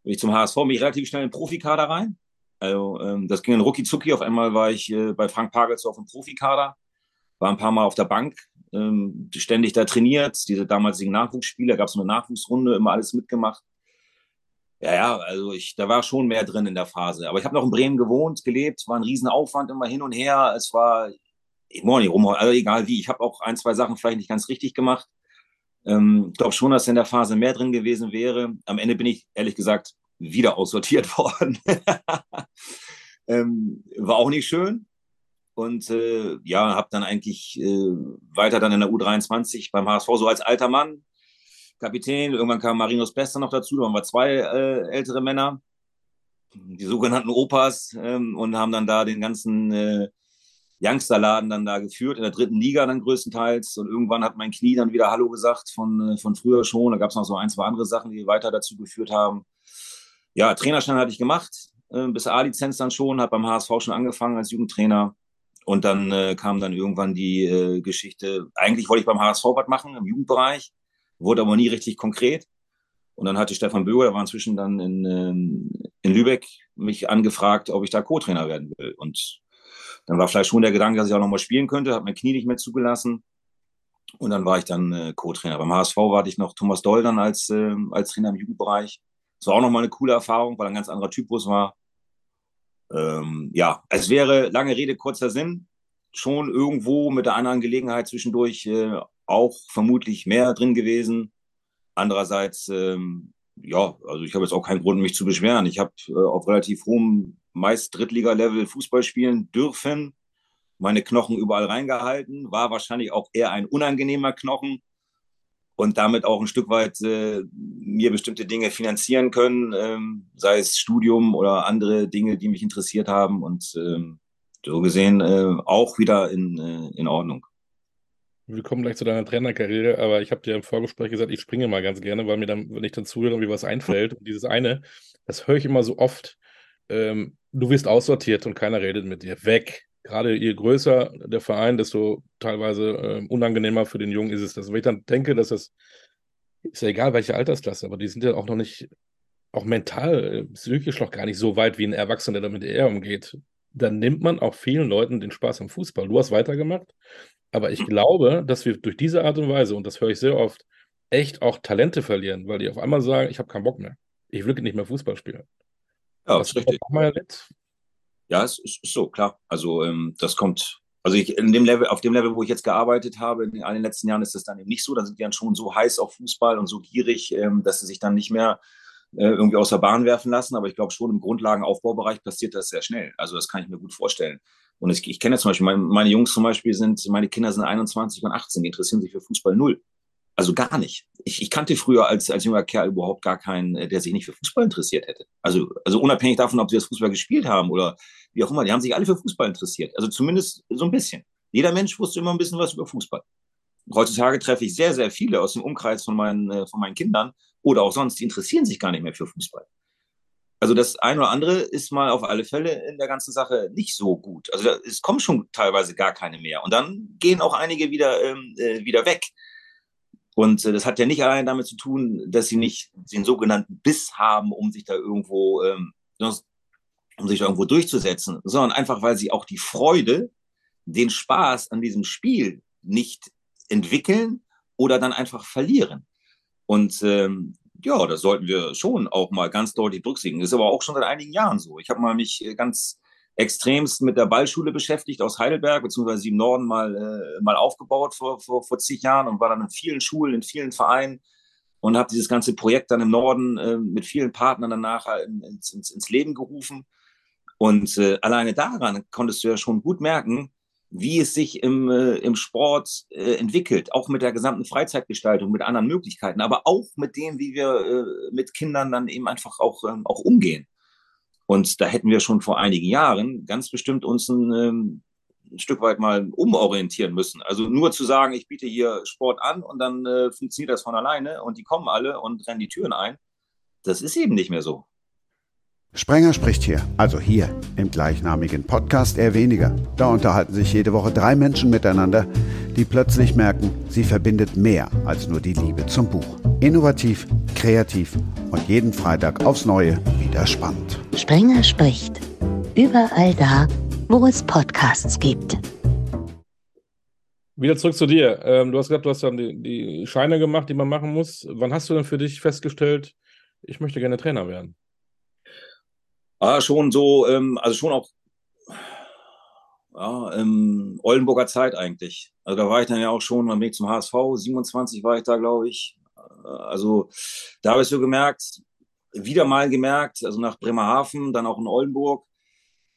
bin ich zum HSV, bin ich relativ schnell in den Profikader rein. Also ähm, das ging in rucki zucki. Auf einmal war ich äh, bei Frank Pagelsdorf im Profikader, war ein paar Mal auf der Bank, ähm, ständig da trainiert. Diese damaligen Nachwuchsspieler, gab es eine Nachwuchsrunde, immer alles mitgemacht. Ja, ja, also ich, da war schon mehr drin in der Phase. Aber ich habe noch in Bremen gewohnt, gelebt, war ein Riesenaufwand immer hin und her. Es war, ich muss nicht rum, also egal wie. Ich habe auch ein, zwei Sachen vielleicht nicht ganz richtig gemacht. Ähm, ich glaube schon, dass in der Phase mehr drin gewesen wäre. Am Ende bin ich, ehrlich gesagt, wieder aussortiert worden. ähm, war auch nicht schön. Und äh, ja, habe dann eigentlich äh, weiter dann in der U23 beim HSV so als alter Mann, Kapitän. Irgendwann kam Marinos Bester noch dazu, da waren wir zwei äh, ältere Männer, die sogenannten Opas, ähm, und haben dann da den ganzen äh, Youngsterladen dann da geführt, in der dritten Liga dann größtenteils. Und irgendwann hat mein Knie dann wieder Hallo gesagt von, äh, von früher schon. Da gab es noch so ein, zwei andere Sachen, die weiter dazu geführt haben. Ja, Trainerschein hatte ich gemacht, äh, bis A-Lizenz dann schon, habe beim HSV schon angefangen als Jugendtrainer. Und dann äh, kam dann irgendwann die äh, Geschichte, eigentlich wollte ich beim HSV was machen im Jugendbereich, wurde aber nie richtig konkret. Und dann hatte Stefan Böger, der war inzwischen dann in, ähm, in Lübeck, mich angefragt, ob ich da Co-Trainer werden will. Und dann war vielleicht schon der Gedanke, dass ich auch nochmal spielen könnte, hat mein Knie nicht mehr zugelassen. Und dann war ich dann äh, Co-Trainer. Beim HSV war ich noch Thomas Doll dann als, äh, als Trainer im Jugendbereich. Das war auch nochmal eine coole Erfahrung, weil ein ganz anderer Typus war. Ähm, ja, es wäre, lange Rede, kurzer Sinn, schon irgendwo mit der anderen Gelegenheit zwischendurch äh, auch vermutlich mehr drin gewesen. Andererseits, ähm, ja, also ich habe jetzt auch keinen Grund, mich zu beschweren. Ich habe äh, auf relativ hohem meist Drittliga-Level Fußball spielen dürfen, meine Knochen überall reingehalten, war wahrscheinlich auch eher ein unangenehmer Knochen und damit auch ein Stück weit äh, mir bestimmte Dinge finanzieren können, ähm, sei es Studium oder andere Dinge, die mich interessiert haben und ähm, so gesehen äh, auch wieder in, äh, in Ordnung. Wir kommen gleich zu deiner Trainerkarriere, aber ich habe dir im Vorgespräch gesagt, ich springe mal ganz gerne, weil mir dann, wenn ich dann zuhöre, irgendwie was einfällt. Und dieses eine, das höre ich immer so oft, ähm, du wirst aussortiert und keiner redet mit dir. Weg. Gerade je größer der Verein, desto teilweise äh, unangenehmer für den Jungen ist es. Das, wenn ich dann denke, dass das, ist ja egal, welche Altersklasse, aber die sind ja auch noch nicht auch mental, psychisch noch gar nicht so weit wie ein Erwachsener, der damit eher umgeht. Dann nimmt man auch vielen Leuten den Spaß am Fußball. Du hast weitergemacht, aber ich glaube, dass wir durch diese Art und Weise, und das höre ich sehr oft, echt auch Talente verlieren, weil die auf einmal sagen, ich habe keinen Bock mehr. Ich will nicht mehr Fußball spielen. Ja, das ist richtig. Mal erlebt? Ja, es ist, so, klar. Also ähm, das kommt, also ich, in dem Level, auf dem Level, wo ich jetzt gearbeitet habe, in all den letzten Jahren ist das dann eben nicht so. Da sind die dann schon so heiß auf Fußball und so gierig, ähm, dass sie sich dann nicht mehr äh, irgendwie aus der Bahn werfen lassen. Aber ich glaube schon im Grundlagenaufbaubereich passiert das sehr schnell. Also das kann ich mir gut vorstellen. Und ich, ich kenne zum Beispiel, meine, meine Jungs zum Beispiel sind, meine Kinder sind 21 und 18, die interessieren sich für Fußball null. Also gar nicht. Ich, ich kannte früher als, als junger Kerl überhaupt gar keinen, äh, der sich nicht für Fußball interessiert hätte. Also, also unabhängig davon, ob sie das Fußball gespielt haben oder wie auch immer, die haben sich alle für Fußball interessiert. Also zumindest so ein bisschen. Jeder Mensch wusste immer ein bisschen was über Fußball. Heutzutage treffe ich sehr, sehr viele aus dem Umkreis von meinen, äh, von meinen Kindern oder auch sonst, die interessieren sich gar nicht mehr für Fußball. Also das eine oder andere ist mal auf alle Fälle in der ganzen Sache nicht so gut. Also es kommen schon teilweise gar keine mehr. Und dann gehen auch einige wieder, ähm, äh, wieder weg. Und äh, das hat ja nicht allein damit zu tun, dass sie nicht den sogenannten Biss haben, um sich da irgendwo, ähm, um sich da irgendwo durchzusetzen, sondern einfach, weil sie auch die Freude, den Spaß an diesem Spiel nicht entwickeln oder dann einfach verlieren. Und ähm, ja, das sollten wir schon auch mal ganz deutlich berücksichtigen. Das ist aber auch schon seit einigen Jahren so. Ich habe mal mich äh, ganz extremst mit der Ballschule beschäftigt aus Heidelberg, beziehungsweise im Norden mal, äh, mal aufgebaut vor, vor, vor zig Jahren und war dann in vielen Schulen, in vielen Vereinen und habe dieses ganze Projekt dann im Norden äh, mit vielen Partnern danach ins, ins, ins Leben gerufen. Und äh, alleine daran konntest du ja schon gut merken, wie es sich im, äh, im Sport äh, entwickelt, auch mit der gesamten Freizeitgestaltung, mit anderen Möglichkeiten, aber auch mit dem, wie wir äh, mit Kindern dann eben einfach auch, ähm, auch umgehen. Und da hätten wir schon vor einigen Jahren ganz bestimmt uns ein, ähm, ein Stück weit mal umorientieren müssen. Also nur zu sagen, ich biete hier Sport an und dann äh, funktioniert das von alleine und die kommen alle und rennen die Türen ein, das ist eben nicht mehr so. Sprenger spricht hier, also hier im gleichnamigen Podcast eher weniger. Da unterhalten sich jede Woche drei Menschen miteinander, die plötzlich merken, sie verbindet mehr als nur die Liebe zum Buch. Innovativ, kreativ und jeden Freitag aufs Neue wieder spannend. Sprenger spricht. Überall da, wo es Podcasts gibt. Wieder zurück zu dir. Ähm, du hast gesagt, du hast dann die, die Scheine gemacht, die man machen muss. Wann hast du denn für dich festgestellt, ich möchte gerne Trainer werden? Ah, schon so, ähm, also schon auch ja, im Oldenburger Zeit eigentlich. Also da war ich dann ja auch schon am Weg zum HSV, 27 war ich da, glaube ich. Also da habe ich so gemerkt, wieder mal gemerkt, also nach Bremerhaven, dann auch in Oldenburg,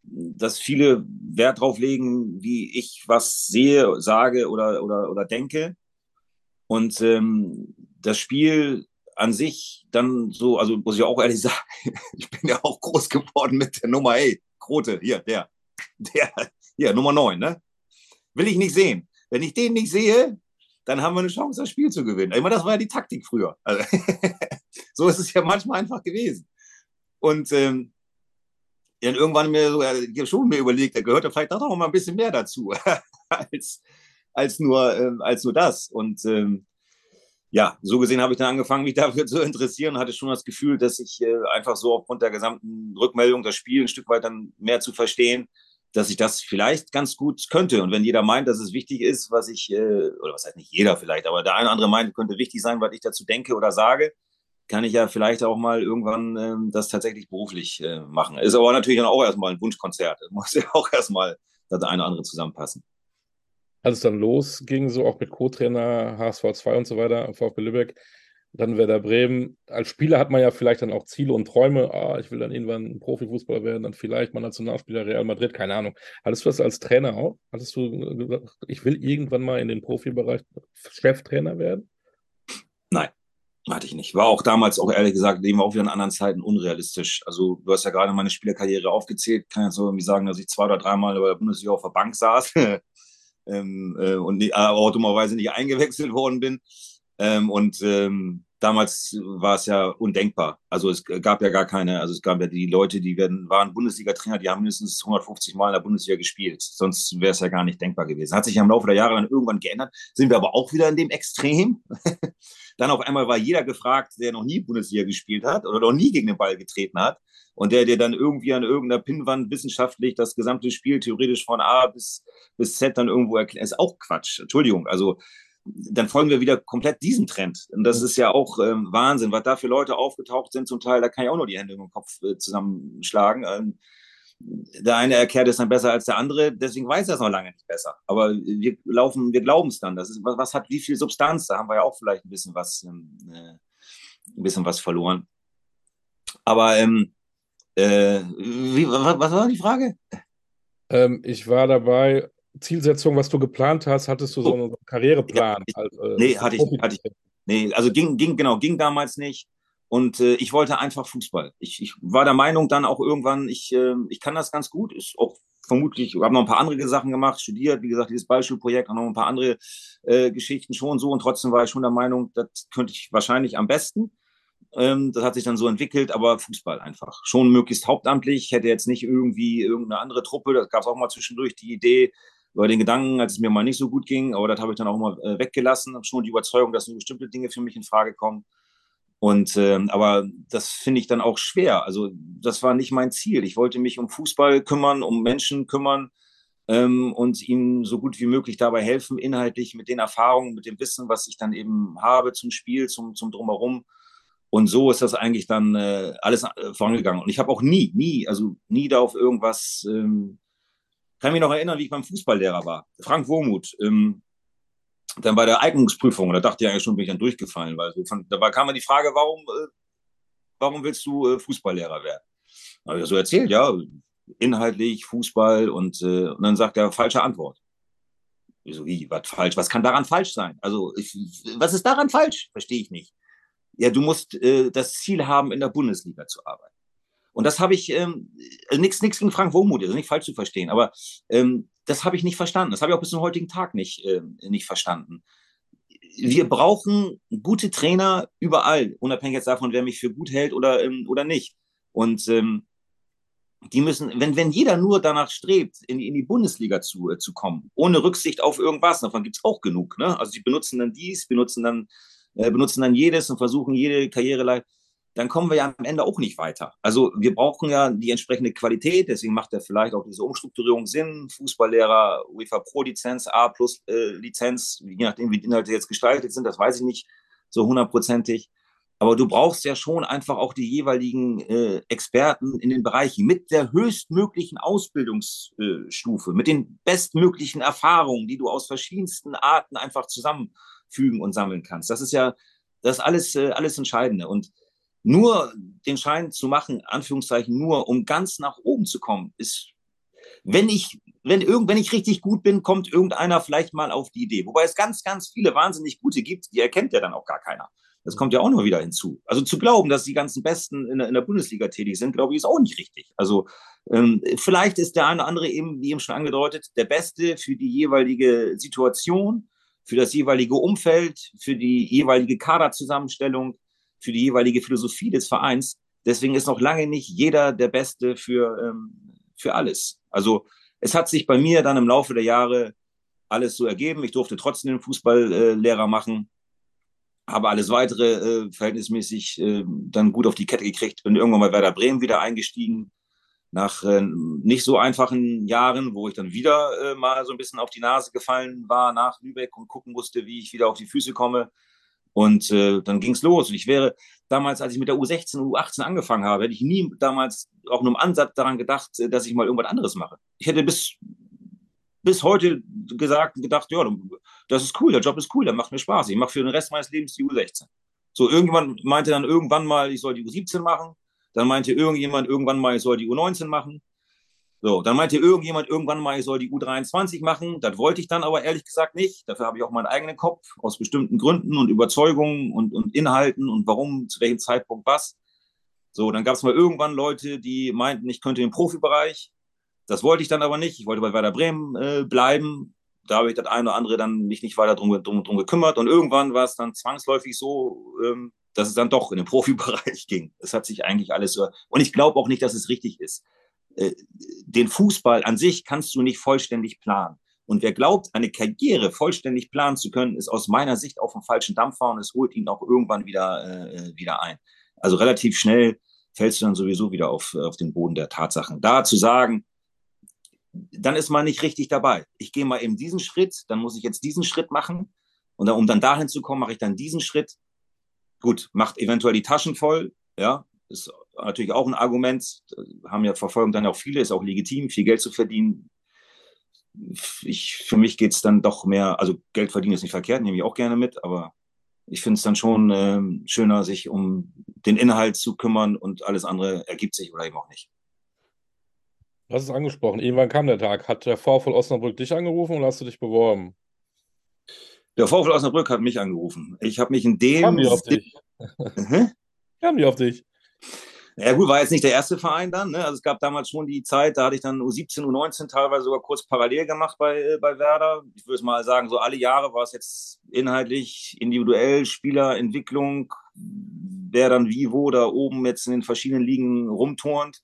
dass viele Wert drauf legen, wie ich was sehe, sage oder, oder, oder denke. Und ähm, das Spiel an sich dann so, also muss ich auch ehrlich sagen, ich bin ja auch groß geworden mit der Nummer, ey, Krote, hier, der, der, hier, Nummer 9, ne? Will ich nicht sehen. Wenn ich den nicht sehe, dann haben wir eine Chance, das Spiel zu gewinnen. Ich das war ja die Taktik früher. Also, so ist es ja manchmal einfach gewesen. Und ähm, dann irgendwann mir so, ja, schon mir überlegt, da gehört ja vielleicht doch noch mal ein bisschen mehr dazu, als, als, nur, äh, als nur das. Und ähm, ja, so gesehen habe ich dann angefangen, mich dafür zu interessieren hatte schon das Gefühl, dass ich äh, einfach so aufgrund der gesamten Rückmeldung das Spiel ein Stück weit dann mehr zu verstehen, dass ich das vielleicht ganz gut könnte. Und wenn jeder meint, dass es wichtig ist, was ich, äh, oder was heißt nicht jeder vielleicht, aber der eine oder andere meint, könnte wichtig sein, was ich dazu denke oder sage, kann ich ja vielleicht auch mal irgendwann äh, das tatsächlich beruflich äh, machen. Ist aber natürlich dann auch erstmal ein Wunschkonzert. Muss ja auch erstmal das eine oder andere zusammenpassen als es dann losging, so auch mit Co-Trainer HSV 2 und so weiter, VfB Lübeck, dann Werder Bremen. Als Spieler hat man ja vielleicht dann auch Ziele und Träume. Ah, ich will dann irgendwann Profifußballer werden, dann vielleicht mal Nationalspieler Real Madrid, keine Ahnung. Hattest du das als Trainer auch? Hattest du gesagt, ich will irgendwann mal in den Profibereich Cheftrainer werden? Nein, hatte ich nicht. War auch damals auch ehrlich gesagt, leben wir auch wieder in anderen Zeiten unrealistisch. Also du hast ja gerade meine Spielerkarriere aufgezählt. Kann jetzt so irgendwie sagen, dass ich zwei oder dreimal bei der Bundesliga auf der Bank saß. ähm, äh, und nicht, aber dummerweise nicht eingewechselt worden bin. Ähm, und ähm, damals war es ja undenkbar. Also es gab ja gar keine, also es gab ja die Leute, die werden, waren Bundesliga-Trainer, die haben mindestens 150 Mal in der Bundesliga gespielt. Sonst wäre es ja gar nicht denkbar gewesen. Hat sich ja im Laufe der Jahre dann irgendwann geändert. Sind wir aber auch wieder in dem Extrem, Dann auf einmal war jeder gefragt, der noch nie Bundesliga gespielt hat oder noch nie gegen den Ball getreten hat. Und der, der dann irgendwie an irgendeiner Pinnwand wissenschaftlich das gesamte Spiel theoretisch von A bis, bis Z dann irgendwo erklärt, ist auch Quatsch. Entschuldigung. Also, dann folgen wir wieder komplett diesem Trend. Und das ist ja auch ähm, Wahnsinn, was da für Leute aufgetaucht sind. Zum Teil, da kann ich auch nur die Hände im Kopf äh, zusammenschlagen. Ähm, der eine erklärt es dann besser als der andere, deswegen weiß er es noch lange nicht besser. Aber wir laufen, wir glauben es dann. Das ist, was, was, hat wie viel Substanz? Da haben wir ja auch vielleicht ein bisschen was, ähm, äh, ein bisschen was verloren. Aber ähm, äh, wie, was, was, war die Frage? Ähm, ich war dabei, Zielsetzung, was du geplant hast, hattest du so einen Karriereplan? Ja, ich, halt, äh, nee, hatte ich, hatte ich. Nee, also ging, ging, genau, ging damals nicht. Und äh, ich wollte einfach Fußball. Ich, ich war der Meinung dann auch irgendwann, ich, äh, ich kann das ganz gut. Ist auch vermutlich, ich habe noch ein paar andere Sachen gemacht, studiert, wie gesagt, dieses Beispielprojekt, und noch ein paar andere äh, Geschichten schon so. Und trotzdem war ich schon der Meinung, das könnte ich wahrscheinlich am besten. Ähm, das hat sich dann so entwickelt, aber Fußball einfach. Schon möglichst hauptamtlich. Ich hätte jetzt nicht irgendwie irgendeine andere Truppe. Das gab es auch mal zwischendurch die Idee, über den Gedanken, als es mir mal nicht so gut ging, aber das habe ich dann auch mal äh, weggelassen. Schon die Überzeugung, dass nur bestimmte Dinge für mich in Frage kommen. Und äh, aber das finde ich dann auch schwer. Also das war nicht mein Ziel. Ich wollte mich um Fußball kümmern, um Menschen kümmern ähm, und ihnen so gut wie möglich dabei helfen, inhaltlich mit den Erfahrungen, mit dem Wissen, was ich dann eben habe zum Spiel, zum, zum drumherum. Und so ist das eigentlich dann äh, alles äh, vorangegangen. Und ich habe auch nie, nie, also nie da auf irgendwas, ähm, kann mich noch erinnern, wie ich beim Fußballlehrer war. Frank Womuth, ähm, dann bei der Eignungsprüfung, da dachte ich eigentlich schon, bin ich dann durchgefallen, weil so von, dabei kam mir die Frage, warum, äh, warum willst du äh, Fußballlehrer werden? Da habe ich so erzählt, ja, inhaltlich, Fußball und, äh, und dann sagt er, falsche Antwort. Ich so, wie, was falsch? Was kann daran falsch sein? Also, ich, was ist daran falsch? Verstehe ich nicht. Ja, du musst äh, das Ziel haben, in der Bundesliga zu arbeiten. Und das habe ich, ähm, nichts nix gegen Frank Womuth, also nicht falsch zu verstehen, aber ähm, das habe ich nicht verstanden. Das habe ich auch bis zum heutigen Tag nicht, äh, nicht verstanden. Wir brauchen gute Trainer überall, unabhängig jetzt davon, wer mich für gut hält oder, ähm, oder nicht. Und ähm, die müssen, wenn, wenn jeder nur danach strebt, in, in die Bundesliga zu, äh, zu kommen, ohne Rücksicht auf irgendwas, davon gibt es auch genug. Ne? Also sie benutzen dann dies, benutzen dann, äh, benutzen dann jedes und versuchen jede Karriere dann kommen wir ja am Ende auch nicht weiter. Also wir brauchen ja die entsprechende Qualität, deswegen macht ja vielleicht auch diese Umstrukturierung Sinn. Fußballlehrer, UEFA Pro Lizenz, A plus äh, Lizenz, je nachdem wie die Inhalte jetzt gestaltet sind, das weiß ich nicht so hundertprozentig. Aber du brauchst ja schon einfach auch die jeweiligen äh, Experten in den Bereichen mit der höchstmöglichen Ausbildungsstufe, mit den bestmöglichen Erfahrungen, die du aus verschiedensten Arten einfach zusammenfügen und sammeln kannst. Das ist ja das alles, äh, alles Entscheidende. Und nur den Schein zu machen, Anführungszeichen nur, um ganz nach oben zu kommen, ist, wenn ich, wenn irgend, wenn ich richtig gut bin, kommt irgendeiner vielleicht mal auf die Idee. Wobei es ganz, ganz viele wahnsinnig gute gibt, die erkennt ja dann auch gar keiner. Das kommt ja auch nur wieder hinzu. Also zu glauben, dass die ganzen Besten in der, in der Bundesliga tätig sind, glaube ich, ist auch nicht richtig. Also ähm, vielleicht ist der eine oder andere eben, wie eben schon angedeutet, der Beste für die jeweilige Situation, für das jeweilige Umfeld, für die jeweilige Kaderzusammenstellung für die jeweilige Philosophie des Vereins. Deswegen ist noch lange nicht jeder der Beste für, ähm, für alles. Also es hat sich bei mir dann im Laufe der Jahre alles so ergeben. Ich durfte trotzdem den Fußballlehrer äh, machen, habe alles weitere äh, verhältnismäßig äh, dann gut auf die Kette gekriegt. Bin irgendwann bei Werder Bremen wieder eingestiegen nach äh, nicht so einfachen Jahren, wo ich dann wieder äh, mal so ein bisschen auf die Nase gefallen war nach Lübeck und gucken musste, wie ich wieder auf die Füße komme. Und äh, dann ging es los. Und ich wäre damals, als ich mit der U16, U18 angefangen habe, hätte ich nie damals auch nur im Ansatz daran gedacht, äh, dass ich mal irgendwas anderes mache. Ich hätte bis, bis heute gesagt, gedacht, ja, das ist cool, der Job ist cool, der macht mir Spaß. Ich mache für den Rest meines Lebens die U16. So, irgendjemand meinte dann irgendwann mal, ich soll die U17 machen. Dann meinte irgendjemand irgendwann mal, ich soll die U19 machen. So, dann meinte irgendjemand irgendwann mal, ich soll die U23 machen. Das wollte ich dann aber ehrlich gesagt nicht. Dafür habe ich auch meinen eigenen Kopf aus bestimmten Gründen und Überzeugungen und, und Inhalten und warum, zu welchem Zeitpunkt was. So, dann gab es mal irgendwann Leute, die meinten, ich könnte im Profibereich. Das wollte ich dann aber nicht. Ich wollte bei Werder Bremen äh, bleiben. Da habe ich das eine oder andere dann mich nicht weiter drum, drum, drum gekümmert. Und irgendwann war es dann zwangsläufig so, ähm, dass es dann doch in den Profibereich ging. Es hat sich eigentlich alles so. Und ich glaube auch nicht, dass es richtig ist. Äh, den Fußball an sich kannst du nicht vollständig planen. Und wer glaubt, eine Karriere vollständig planen zu können, ist aus meiner Sicht auf dem falschen Dampfer und es holt ihn auch irgendwann wieder, äh, wieder ein. Also relativ schnell fällst du dann sowieso wieder auf, auf den Boden der Tatsachen. Da zu sagen, dann ist man nicht richtig dabei. Ich gehe mal eben diesen Schritt, dann muss ich jetzt diesen Schritt machen. Und dann, um dann dahin zu kommen, mache ich dann diesen Schritt. Gut, macht eventuell die Taschen voll, ja, ist natürlich auch ein Argument, haben ja verfolgen dann auch viele, ist auch legitim, viel Geld zu verdienen. Ich, für mich geht es dann doch mehr, also Geld verdienen ist nicht verkehrt, nehme ich auch gerne mit, aber ich finde es dann schon äh, schöner, sich um den Inhalt zu kümmern und alles andere ergibt sich oder eben auch nicht. Du hast es angesprochen, irgendwann kam der Tag. Hat der VfL Osnabrück dich angerufen oder hast du dich beworben? Der VfL Osnabrück hat mich angerufen. Ich habe mich in dem. Kamen die auf dich? Kamen die auf dich? Ja gut, war jetzt nicht der erste Verein dann. Ne? Also es gab damals schon die Zeit, da hatte ich dann U17, U19 teilweise sogar kurz parallel gemacht bei, äh, bei Werder. Ich würde mal sagen, so alle Jahre war es jetzt inhaltlich, individuell, Spielerentwicklung, wer dann wie, wo da oben jetzt in den verschiedenen Ligen rumturnt,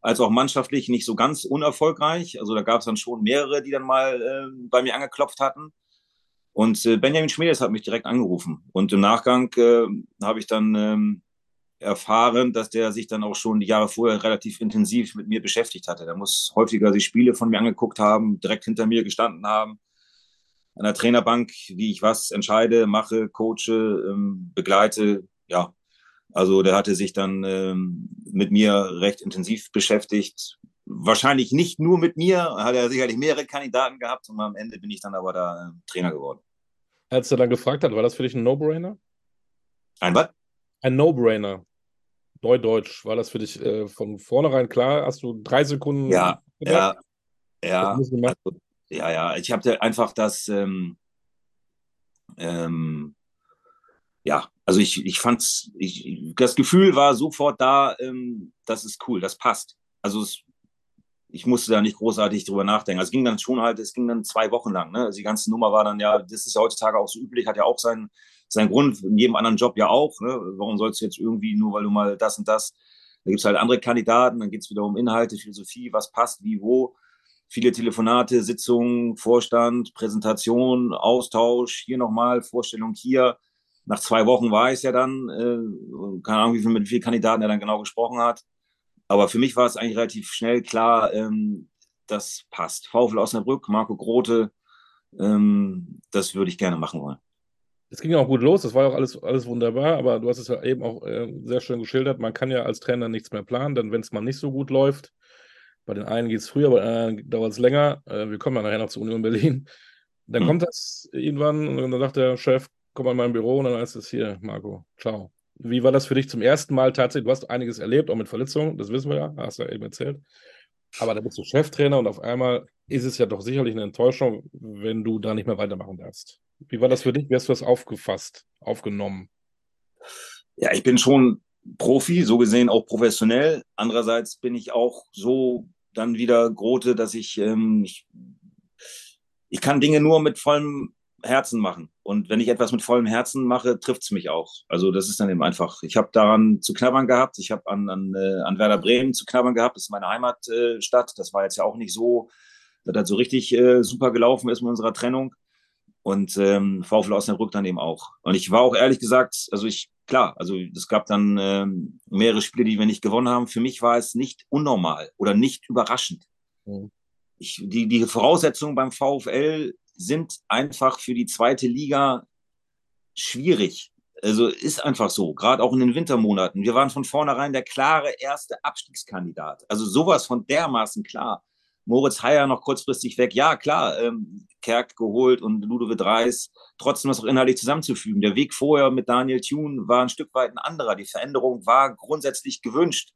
als auch mannschaftlich nicht so ganz unerfolgreich. Also da gab es dann schon mehrere, die dann mal äh, bei mir angeklopft hatten. Und äh, Benjamin Schmiedes hat mich direkt angerufen. Und im Nachgang äh, habe ich dann ähm, erfahren, dass der sich dann auch schon die Jahre vorher relativ intensiv mit mir beschäftigt hatte. Der muss häufiger die Spiele von mir angeguckt haben, direkt hinter mir gestanden haben, an der Trainerbank, wie ich was entscheide, mache, coache, ähm, begleite. Ja, also der hatte sich dann ähm, mit mir recht intensiv beschäftigt. Wahrscheinlich nicht nur mit mir, hat er sicherlich mehrere Kandidaten gehabt und am Ende bin ich dann aber da äh, Trainer geworden. Als er dann gefragt hat, war das für dich ein No-Brainer? Ein was? Ein No-Brainer. Neudeutsch, war das für dich äh, von vornherein klar? Hast du drei Sekunden? Ja, gedacht? ja, ja. Also, ja, ja. Ich habe einfach das, ähm, ähm, ja, also ich, ich fand's, ich, das Gefühl war sofort da, ähm, das ist cool, das passt. Also es, ich musste da nicht großartig drüber nachdenken. Also es ging dann schon halt, es ging dann zwei Wochen lang. Ne? Also die ganze Nummer war dann ja, das ist ja heutzutage auch so üblich, hat ja auch seinen, seinen Grund, in jedem anderen Job ja auch. Ne? Warum sollst du jetzt irgendwie, nur weil du mal das und das, da gibt es halt andere Kandidaten, dann geht es wieder um Inhalte, Philosophie, was passt, wie, wo. Viele Telefonate, Sitzungen, Vorstand, Präsentation, Austausch, hier nochmal, Vorstellung hier. Nach zwei Wochen war es ja dann, äh, keine Ahnung, wie viel, mit wie vielen Kandidaten er dann genau gesprochen hat. Aber für mich war es eigentlich relativ schnell klar, ähm, das passt. VfL Osnabrück, Marco Grote, ähm, das würde ich gerne machen wollen. Es ging auch gut los, das war auch alles, alles wunderbar, aber du hast es ja eben auch äh, sehr schön geschildert. Man kann ja als Trainer nichts mehr planen, denn wenn es mal nicht so gut läuft, bei den einen geht es früher, bei den anderen dauert es länger. Äh, wir kommen ja nachher noch zur Union Berlin. Dann hm. kommt das irgendwann und dann sagt der Chef, komm mal in mein Büro und dann heißt es hier, Marco, ciao. Wie war das für dich zum ersten Mal tatsächlich? Du hast einiges erlebt, auch mit Verletzungen, das wissen wir ja, hast du ja eben erzählt. Aber da bist du Cheftrainer und auf einmal ist es ja doch sicherlich eine Enttäuschung, wenn du da nicht mehr weitermachen darfst. Wie war das für dich? Wie hast du das aufgefasst, aufgenommen? Ja, ich bin schon Profi, so gesehen auch professionell. Andererseits bin ich auch so dann wieder Grote, dass ich, ähm, ich, ich kann Dinge nur mit vollem Herzen machen. Und wenn ich etwas mit vollem Herzen mache, trifft es mich auch. Also das ist dann eben einfach. Ich habe daran zu knabbern gehabt. Ich habe an, an, äh, an Werder Bremen zu knabbern gehabt. Das ist meine Heimatstadt. das war jetzt ja auch nicht so, dass das so richtig äh, super gelaufen ist mit unserer Trennung. Und ähm, VfL Osnabrück dann eben auch. Und ich war auch ehrlich gesagt, also ich, klar, also es gab dann ähm, mehrere Spiele, die wir nicht gewonnen haben. Für mich war es nicht unnormal oder nicht überraschend. Mhm. Ich, die, die Voraussetzungen beim VfL sind einfach für die zweite Liga schwierig. Also ist einfach so, gerade auch in den Wintermonaten. Wir waren von vornherein der klare erste Abstiegskandidat. Also sowas von dermaßen klar. Moritz Heyer noch kurzfristig weg. Ja, klar, ähm, Kerk geholt und Ludovic Reis, trotzdem das auch inhaltlich zusammenzufügen. Der Weg vorher mit Daniel Thune war ein Stück weit ein anderer. Die Veränderung war grundsätzlich gewünscht.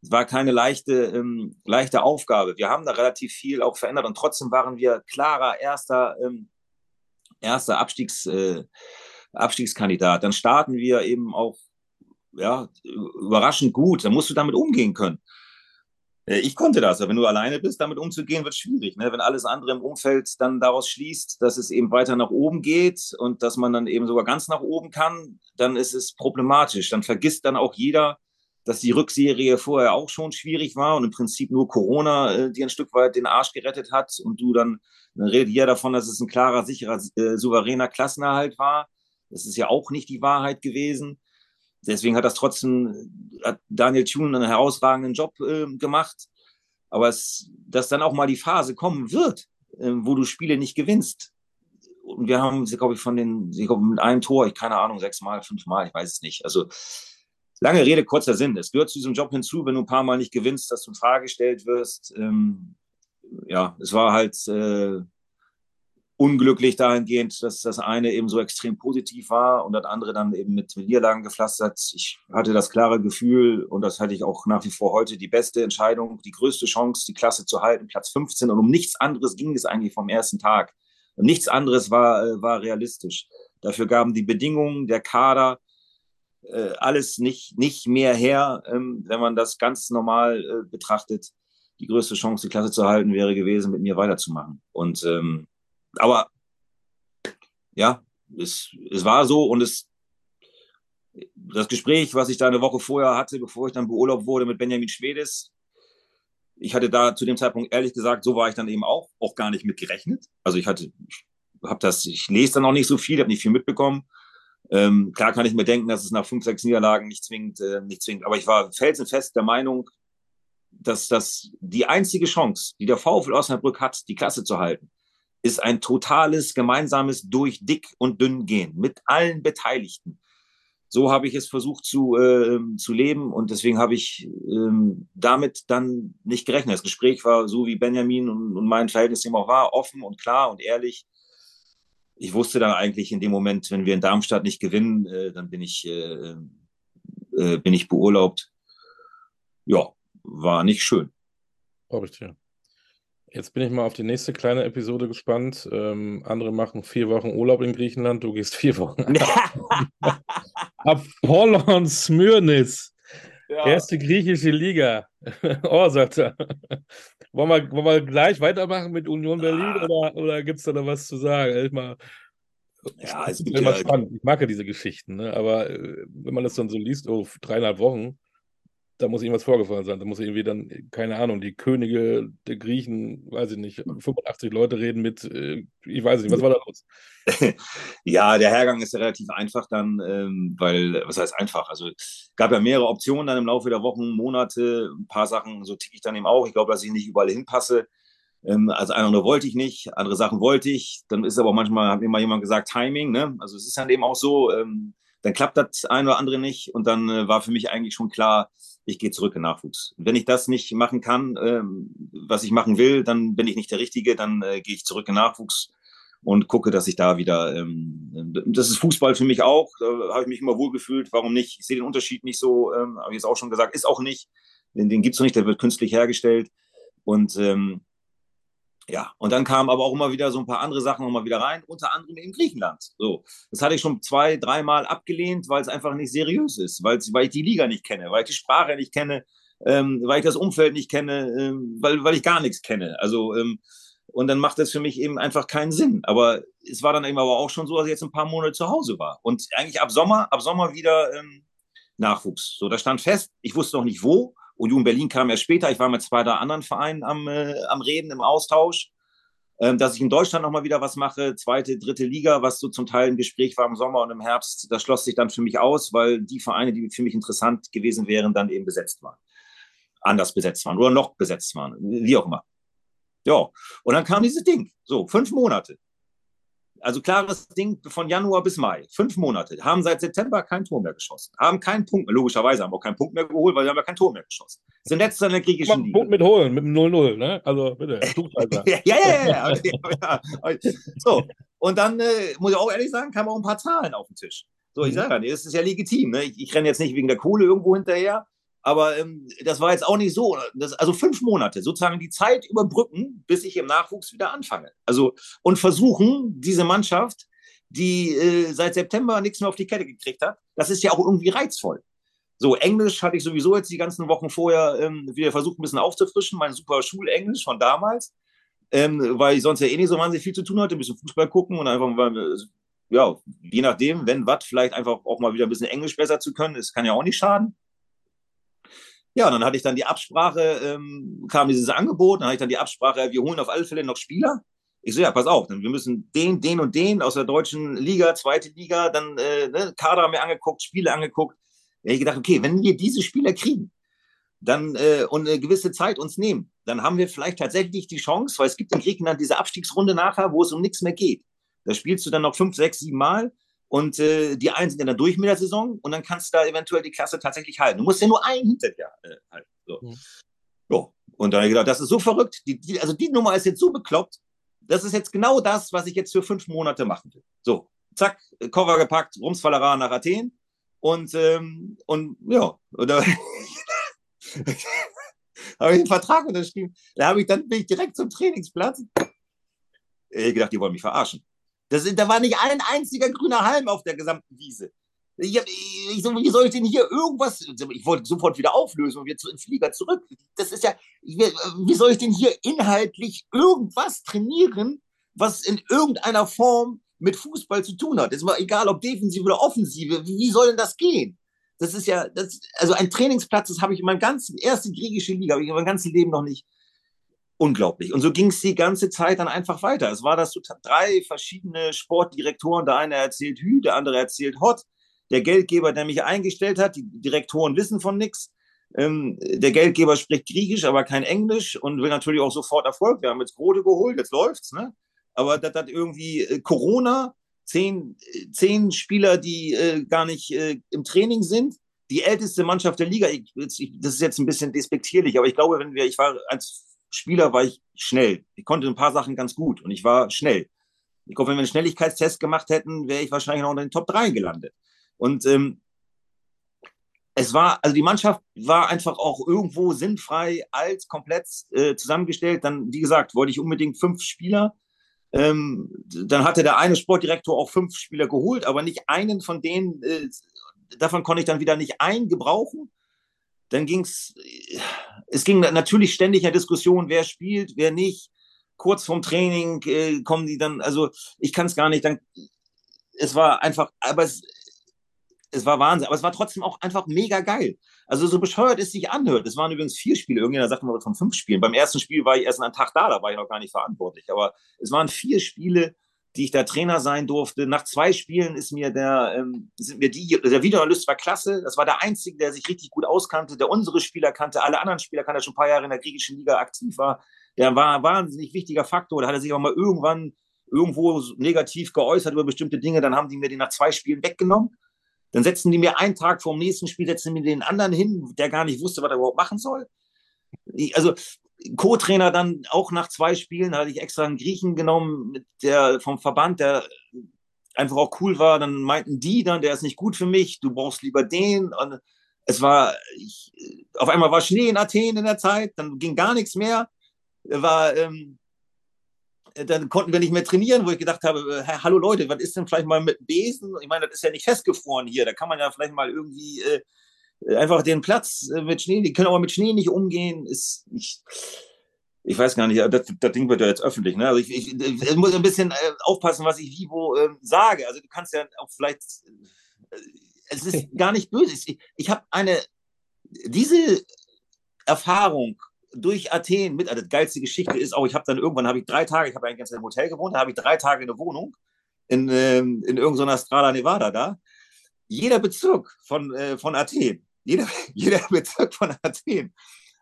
Es war keine leichte, ähm, leichte Aufgabe. Wir haben da relativ viel auch verändert und trotzdem waren wir klarer erster, ähm, erster Abstiegs, äh, Abstiegskandidat. Dann starten wir eben auch ja, überraschend gut. Da musst du damit umgehen können. Äh, ich konnte das, aber wenn du alleine bist, damit umzugehen, wird schwierig. Ne? Wenn alles andere im Umfeld dann daraus schließt, dass es eben weiter nach oben geht und dass man dann eben sogar ganz nach oben kann, dann ist es problematisch. Dann vergisst dann auch jeder, dass die Rückserie vorher auch schon schwierig war und im Prinzip nur Corona äh, dir ein Stück weit den Arsch gerettet hat und du dann, dann redet jeder davon, dass es ein klarer, sicherer, äh, souveräner Klassenerhalt war. Das ist ja auch nicht die Wahrheit gewesen. Deswegen hat das trotzdem, hat Daniel Thune einen herausragenden Job äh, gemacht. Aber es, dass dann auch mal die Phase kommen wird, äh, wo du Spiele nicht gewinnst. Und wir haben, glaube ich, von den, ich glaube, mit einem Tor, ich keine Ahnung, sechsmal, fünfmal, ich weiß es nicht. Also Lange Rede, kurzer Sinn. Es gehört zu diesem Job hinzu, wenn du ein paar Mal nicht gewinnst, dass du in Frage gestellt wirst. Ähm, ja, es war halt äh, unglücklich dahingehend, dass das eine eben so extrem positiv war und das andere dann eben mit Niederlagen gepflastert. Ich hatte das klare Gefühl und das hatte ich auch nach wie vor heute die beste Entscheidung, die größte Chance, die Klasse zu halten, Platz 15 und um nichts anderes ging es eigentlich vom ersten Tag. Und nichts anderes war, äh, war realistisch. Dafür gaben die Bedingungen, der Kader, äh, alles nicht, nicht mehr her, ähm, wenn man das ganz normal äh, betrachtet. Die größte Chance, die Klasse zu halten, wäre gewesen, mit mir weiterzumachen. Und ähm, aber ja, es, es war so und es das Gespräch, was ich da eine Woche vorher hatte, bevor ich dann beurlaubt wurde mit Benjamin Schwedes, ich hatte da zu dem Zeitpunkt ehrlich gesagt, so war ich dann eben auch, auch gar nicht mit gerechnet. Also ich hatte, ich habe das, ich lese dann auch nicht so viel, habe nicht viel mitbekommen. Ähm, klar kann ich mir denken, dass es nach fünf, sechs Niederlagen nicht zwingend, äh, nicht zwingend, aber ich war felsenfest der Meinung, dass das die einzige Chance, die der VfL Osnabrück hat, die Klasse zu halten, ist ein totales gemeinsames durch dick und dünn gehen mit allen Beteiligten. So habe ich es versucht zu, äh, zu leben und deswegen habe ich ähm, damit dann nicht gerechnet. Das Gespräch war so, wie Benjamin und, und mein Verhältnis immer war, offen und klar und ehrlich ich wusste dann eigentlich in dem Moment, wenn wir in Darmstadt nicht gewinnen, äh, dann bin ich, äh, äh, bin ich beurlaubt. Ja, war nicht schön. Glaube ich dir. Jetzt bin ich mal auf die nächste kleine Episode gespannt. Ähm, andere machen vier Wochen Urlaub in Griechenland, du gehst vier Wochen. Apollon Smyrnis. Ja. Erste griechische Liga. oh, sagt er. Wollen wir, wollen wir gleich weitermachen mit Union Berlin ah. oder, oder gibt es da noch was zu sagen? Erstmal, ja, es ist immer ja, spannend. Ich mag ja diese Geschichten, ne? aber äh, wenn man das dann so liest, oh, dreieinhalb Wochen, da muss irgendwas vorgefallen sein. Da muss irgendwie dann, keine Ahnung, die Könige der Griechen, weiß ich nicht, 85 Leute reden mit, äh, ich weiß nicht, was war da los? ja, der Hergang ist ja relativ einfach dann, ähm, weil, was heißt einfach? Also gab ja mehrere Optionen dann im Laufe der Wochen, Monate, ein paar Sachen, so ticke ich dann eben auch. Ich glaube, dass ich nicht überall hinpasse. Ähm, also oder wollte ich nicht, andere Sachen wollte ich. Dann ist aber auch manchmal, hat immer jemand gesagt, Timing, ne? Also es ist dann eben auch so, ähm, dann klappt das ein oder andere nicht und dann äh, war für mich eigentlich schon klar, ich gehe zurück in Nachwuchs. Wenn ich das nicht machen kann, ähm, was ich machen will, dann bin ich nicht der Richtige, dann äh, gehe ich zurück in Nachwuchs und gucke, dass ich da wieder, ähm, das ist Fußball für mich auch, da habe ich mich immer wohl gefühlt, warum nicht? Ich sehe den Unterschied nicht so, ähm, habe ich jetzt auch schon gesagt, ist auch nicht, den, den gibt es noch nicht, der wird künstlich hergestellt und ähm, ja, und dann kamen aber auch immer wieder so ein paar andere Sachen nochmal wieder rein, unter anderem in Griechenland. So, das hatte ich schon zwei, dreimal abgelehnt, weil es einfach nicht seriös ist, weil ich die Liga nicht kenne, weil ich die Sprache nicht kenne, ähm, weil ich das Umfeld nicht kenne, ähm, weil, weil ich gar nichts kenne. Also, ähm, und dann macht das für mich eben einfach keinen Sinn. Aber es war dann eben aber auch schon so, dass ich jetzt ein paar Monate zu Hause war. Und eigentlich ab Sommer, ab Sommer wieder ähm, Nachwuchs. So, das stand fest. Ich wusste noch nicht wo. Union Berlin kam erst später. Ich war mit zwei, drei anderen Vereinen am, äh, am Reden, im Austausch. Ähm, dass ich in Deutschland nochmal wieder was mache, zweite, dritte Liga, was so zum Teil im Gespräch war im Sommer und im Herbst, das schloss sich dann für mich aus, weil die Vereine, die für mich interessant gewesen wären, dann eben besetzt waren. Anders besetzt waren oder noch besetzt waren, wie auch immer. Ja, und dann kam dieses Ding. So, fünf Monate also klares Ding von Januar bis Mai, fünf Monate, haben seit September kein Tor mehr geschossen, haben keinen Punkt mehr, logischerweise haben auch keinen Punkt mehr geholt, weil sie haben ja kein Tor mehr geschossen. Sind letzter in der griechischen Liga. Punkt mit holen, mit dem 0-0, ne? Also bitte, ja, ja, ja, ja, ja. So, und dann äh, muss ich auch ehrlich sagen, kamen auch ein paar Zahlen auf den Tisch. So, ich mhm. sage das ist ja legitim. Ne? Ich, ich renne jetzt nicht wegen der Kohle irgendwo hinterher, aber ähm, das war jetzt auch nicht so. Das, also fünf Monate, sozusagen die Zeit überbrücken, bis ich im Nachwuchs wieder anfange. Also und versuchen, diese Mannschaft, die äh, seit September nichts mehr auf die Kette gekriegt hat, das ist ja auch irgendwie reizvoll. So, Englisch hatte ich sowieso jetzt die ganzen Wochen vorher ähm, wieder versucht, ein bisschen aufzufrischen, mein super Schulenglisch von damals, ähm, weil ich sonst ja eh nicht so wahnsinnig viel zu tun hatte, ein bisschen Fußball gucken und einfach mal, ja, je nachdem, wenn was, vielleicht einfach auch mal wieder ein bisschen Englisch besser zu können, das kann ja auch nicht schaden. Ja, dann hatte ich dann die Absprache, ähm, kam dieses Angebot, dann hatte ich dann die Absprache, wir holen auf alle Fälle noch Spieler. Ich so, ja, pass auf, wir müssen den, den und den aus der deutschen Liga, zweite Liga, dann äh, ne, Kader haben wir angeguckt, Spiele angeguckt. Da habe ich gedacht, okay, wenn wir diese Spieler kriegen, dann äh, und eine gewisse Zeit uns nehmen, dann haben wir vielleicht tatsächlich die Chance, weil es gibt in Griechenland diese Abstiegsrunde nachher, wo es um nichts mehr geht. Da spielst du dann noch fünf, sechs, sieben Mal und äh, die einen sind ja dann durch mit der Saison und dann kannst du da eventuell die Klasse tatsächlich halten. Du musst ja nur einen hinter dir äh, halten. So. Ja. Und dann habe ich gedacht, das ist so verrückt. Die, die, also die Nummer ist jetzt so bekloppt. Das ist jetzt genau das, was ich jetzt für fünf Monate machen will. So, zack, Koffer gepackt, Rumsfallera nach Athen. Und, ähm, und ja, oder habe ich einen Vertrag unterschrieben. Da habe ich dann bin ich direkt zum Trainingsplatz. Ich habe gedacht, die wollen mich verarschen. Das, da war nicht ein einziger grüner Halm auf der gesamten Wiese. Ich, hab, ich wie soll ich denn hier irgendwas? Ich wollte sofort wieder auflösen und wir zu, in Flieger zurück. Das ist ja, wie soll ich denn hier inhaltlich irgendwas trainieren, was in irgendeiner Form mit Fußball zu tun hat? Es war egal, ob Defensive oder Offensive. Wie soll denn das gehen? Das ist ja, das, also ein Trainingsplatz, das habe ich in meinem ganzen, erste griechische Liga, habe ich in meinem ganzen Leben noch nicht, unglaublich. Und so ging es die ganze Zeit dann einfach weiter. Es war das so drei verschiedene Sportdirektoren. Der eine erzählt Hü, der andere erzählt Hot. Der Geldgeber, der mich eingestellt hat, die Direktoren wissen von nichts. Ähm, der Geldgeber spricht Griechisch, aber kein Englisch und will natürlich auch sofort Erfolg. Wir haben jetzt Grote geholt, jetzt läuft's, ne? Aber das hat irgendwie äh, Corona, zehn, zehn Spieler, die äh, gar nicht äh, im Training sind. Die älteste Mannschaft der Liga, ich, ich, das ist jetzt ein bisschen despektierlich, aber ich glaube, wenn wir, ich war als Spieler war ich schnell. Ich konnte ein paar Sachen ganz gut und ich war schnell. Ich glaube, wenn wir einen Schnelligkeitstest gemacht hätten, wäre ich wahrscheinlich noch in den Top 3 gelandet. Und ähm, es war, also die Mannschaft war einfach auch irgendwo sinnfrei, alt, komplett äh, zusammengestellt. Dann, wie gesagt, wollte ich unbedingt fünf Spieler. Ähm, dann hatte der eine Sportdirektor auch fünf Spieler geholt, aber nicht einen von denen, äh, davon konnte ich dann wieder nicht einen gebrauchen. Dann ging es, es ging natürlich ständig eine Diskussion, wer spielt, wer nicht. Kurz vorm Training äh, kommen die dann, also ich kann es gar nicht, dann, es war einfach, aber es, es war Wahnsinn, aber es war trotzdem auch einfach mega geil. Also so bescheuert es sich anhört. Es waren übrigens vier Spiele, irgendjemand sagt mal von fünf Spielen. Beim ersten Spiel war ich erst einen Tag da, da war ich noch gar nicht verantwortlich. Aber es waren vier Spiele, die ich da Trainer sein durfte. Nach zwei Spielen ist mir der, ähm, sind mir die, der Videoanalyst war klasse. Das war der Einzige, der sich richtig gut auskannte, der unsere Spieler kannte, alle anderen Spieler kannte, schon ein paar Jahre in der griechischen Liga aktiv war. Der war ein wahnsinnig wichtiger Faktor. Da hat er sich auch mal irgendwann irgendwo negativ geäußert über bestimmte Dinge. Dann haben die mir die nach zwei Spielen weggenommen. Dann setzen die mir einen Tag vor dem nächsten Spiel, setzen mir den anderen hin, der gar nicht wusste, was er überhaupt machen soll. Also Co-Trainer dann auch nach zwei Spielen, hatte ich extra einen Griechen genommen, der vom Verband, der einfach auch cool war. Dann meinten die dann, der ist nicht gut für mich, du brauchst lieber den. Und es war, ich, auf einmal war Schnee in Athen in der Zeit, dann ging gar nichts mehr. War, ähm, dann konnten wir nicht mehr trainieren, wo ich gedacht habe, äh, hallo Leute, was ist denn vielleicht mal mit Besen? Ich meine, das ist ja nicht festgefroren hier, da kann man ja vielleicht mal irgendwie äh, einfach den Platz äh, mit Schnee, die können aber mit Schnee nicht umgehen. Ist, ich, ich weiß gar nicht, das, das Ding wird ja jetzt öffentlich. Ne? Also ich, ich, ich muss ein bisschen äh, aufpassen, was ich wie wo äh, sage. Also du kannst ja auch vielleicht, äh, es ist gar nicht böse. Ich, ich habe eine, diese Erfahrung durch Athen mit, also die geilste Geschichte ist auch, ich habe dann irgendwann, habe ich drei Tage, ich habe eigentlich ganz im Hotel gewohnt, da habe ich drei Tage in der Wohnung in, ähm, in irgendeiner Strada Nevada da. Jeder Bezirk von, äh, von Athen jeder, jeder Bezirk von Athen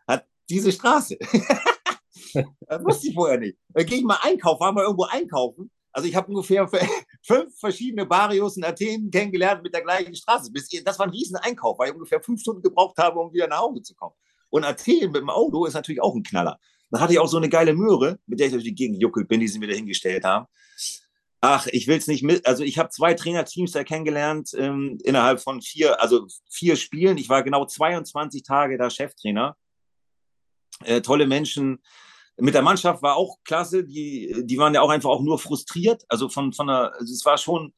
hat diese Straße. das wusste ich vorher nicht. Da gehe ich mal einkaufen, war mal irgendwo einkaufen. Also ich habe ungefähr fünf verschiedene Barrios in Athen kennengelernt mit der gleichen Straße. Das war ein riesen Einkauf, weil ich ungefähr fünf Stunden gebraucht habe, um wieder nach Hause zu kommen. Und Athen mit dem Auto ist natürlich auch ein Knaller. Dann hatte ich auch so eine geile Möhre, mit der ich durch die Gegend gejuckelt bin, die sie mir da hingestellt haben. Ach, ich will es nicht mit. Also ich habe zwei Trainerteams da kennengelernt ähm, innerhalb von vier, also vier Spielen. Ich war genau 22 Tage da Cheftrainer. Äh, tolle Menschen. Mit der Mannschaft war auch klasse. Die, die waren ja auch einfach auch nur frustriert. Also von, von der, also es war schon,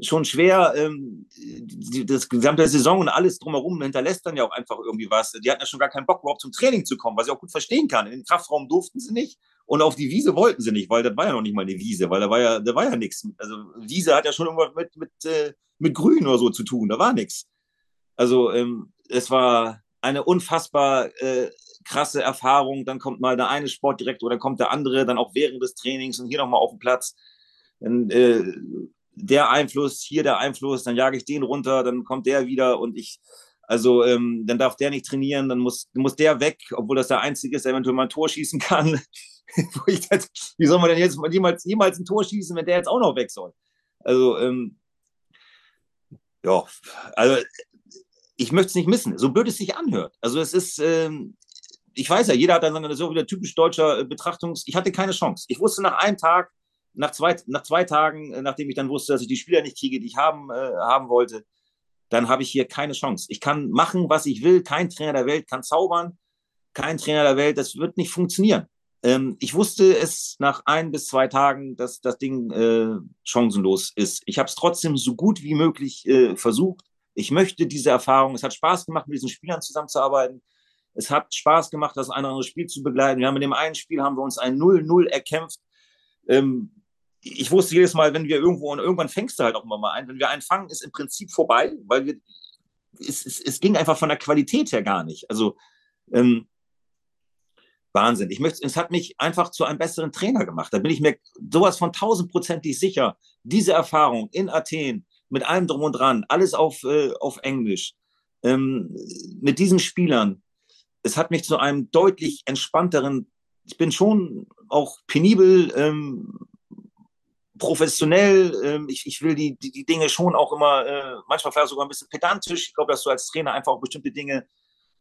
schon schwer, ähm, die, das gesamte Saison und alles drumherum hinterlässt dann ja auch einfach irgendwie was. Die hatten ja schon gar keinen Bock, überhaupt zum Training zu kommen, was ich auch gut verstehen kann. In den Kraftraum durften sie nicht. Und auf die Wiese wollten sie nicht, weil das war ja noch nicht mal eine Wiese, weil da war ja, da war ja nichts. Also Wiese hat ja schon irgendwas mit, mit, äh, mit Grün oder so zu tun, da war nichts. Also ähm, es war, eine unfassbar äh, krasse Erfahrung. Dann kommt mal der eine Sportdirektor, dann kommt der andere, dann auch während des Trainings und hier nochmal auf dem Platz. Dann, äh, der Einfluss, hier der Einfluss, dann jage ich den runter, dann kommt der wieder und ich, also ähm, dann darf der nicht trainieren, dann muss, muss der weg, obwohl das der Einzige ist, der eventuell mal ein Tor schießen kann. jetzt, wie soll man denn jetzt jemals, jemals ein Tor schießen, wenn der jetzt auch noch weg soll? Also, ähm, ja, also ich möchte es nicht missen, so blöd es sich anhört. Also es ist, ähm, ich weiß ja, jeder hat dann so wieder typisch deutscher äh, Betrachtungs. Ich hatte keine Chance. Ich wusste nach einem Tag, nach zwei, nach zwei Tagen, äh, nachdem ich dann wusste, dass ich die Spieler nicht kriege, die ich haben, äh, haben wollte, dann habe ich hier keine Chance. Ich kann machen, was ich will. Kein Trainer der Welt kann zaubern. Kein Trainer der Welt. Das wird nicht funktionieren. Ähm, ich wusste es nach ein bis zwei Tagen, dass das Ding äh, chancenlos ist. Ich habe es trotzdem so gut wie möglich äh, versucht. Ich möchte diese Erfahrung. Es hat Spaß gemacht, mit diesen Spielern zusammenzuarbeiten. Es hat Spaß gemacht, das eine oder andere Spiel zu begleiten. Wir haben in dem einen Spiel haben wir uns ein 0-0 erkämpft. Ähm, ich wusste jedes Mal, wenn wir irgendwo und irgendwann fängst du halt auch immer mal ein. Wenn wir einen fangen, ist im Prinzip vorbei, weil wir, es, es, es ging einfach von der Qualität her gar nicht. Also ähm, Wahnsinn. Ich möchte, es hat mich einfach zu einem besseren Trainer gemacht. Da bin ich mir sowas von tausendprozentig sicher. Diese Erfahrung in Athen mit allem drum und dran, alles auf, äh, auf Englisch, ähm, mit diesen Spielern, es hat mich zu einem deutlich entspannteren, ich bin schon auch penibel, ähm, professionell, ähm, ich, ich will die, die, die Dinge schon auch immer, äh, manchmal vielleicht sogar ein bisschen pedantisch. Ich glaube, dass du als Trainer einfach auch bestimmte Dinge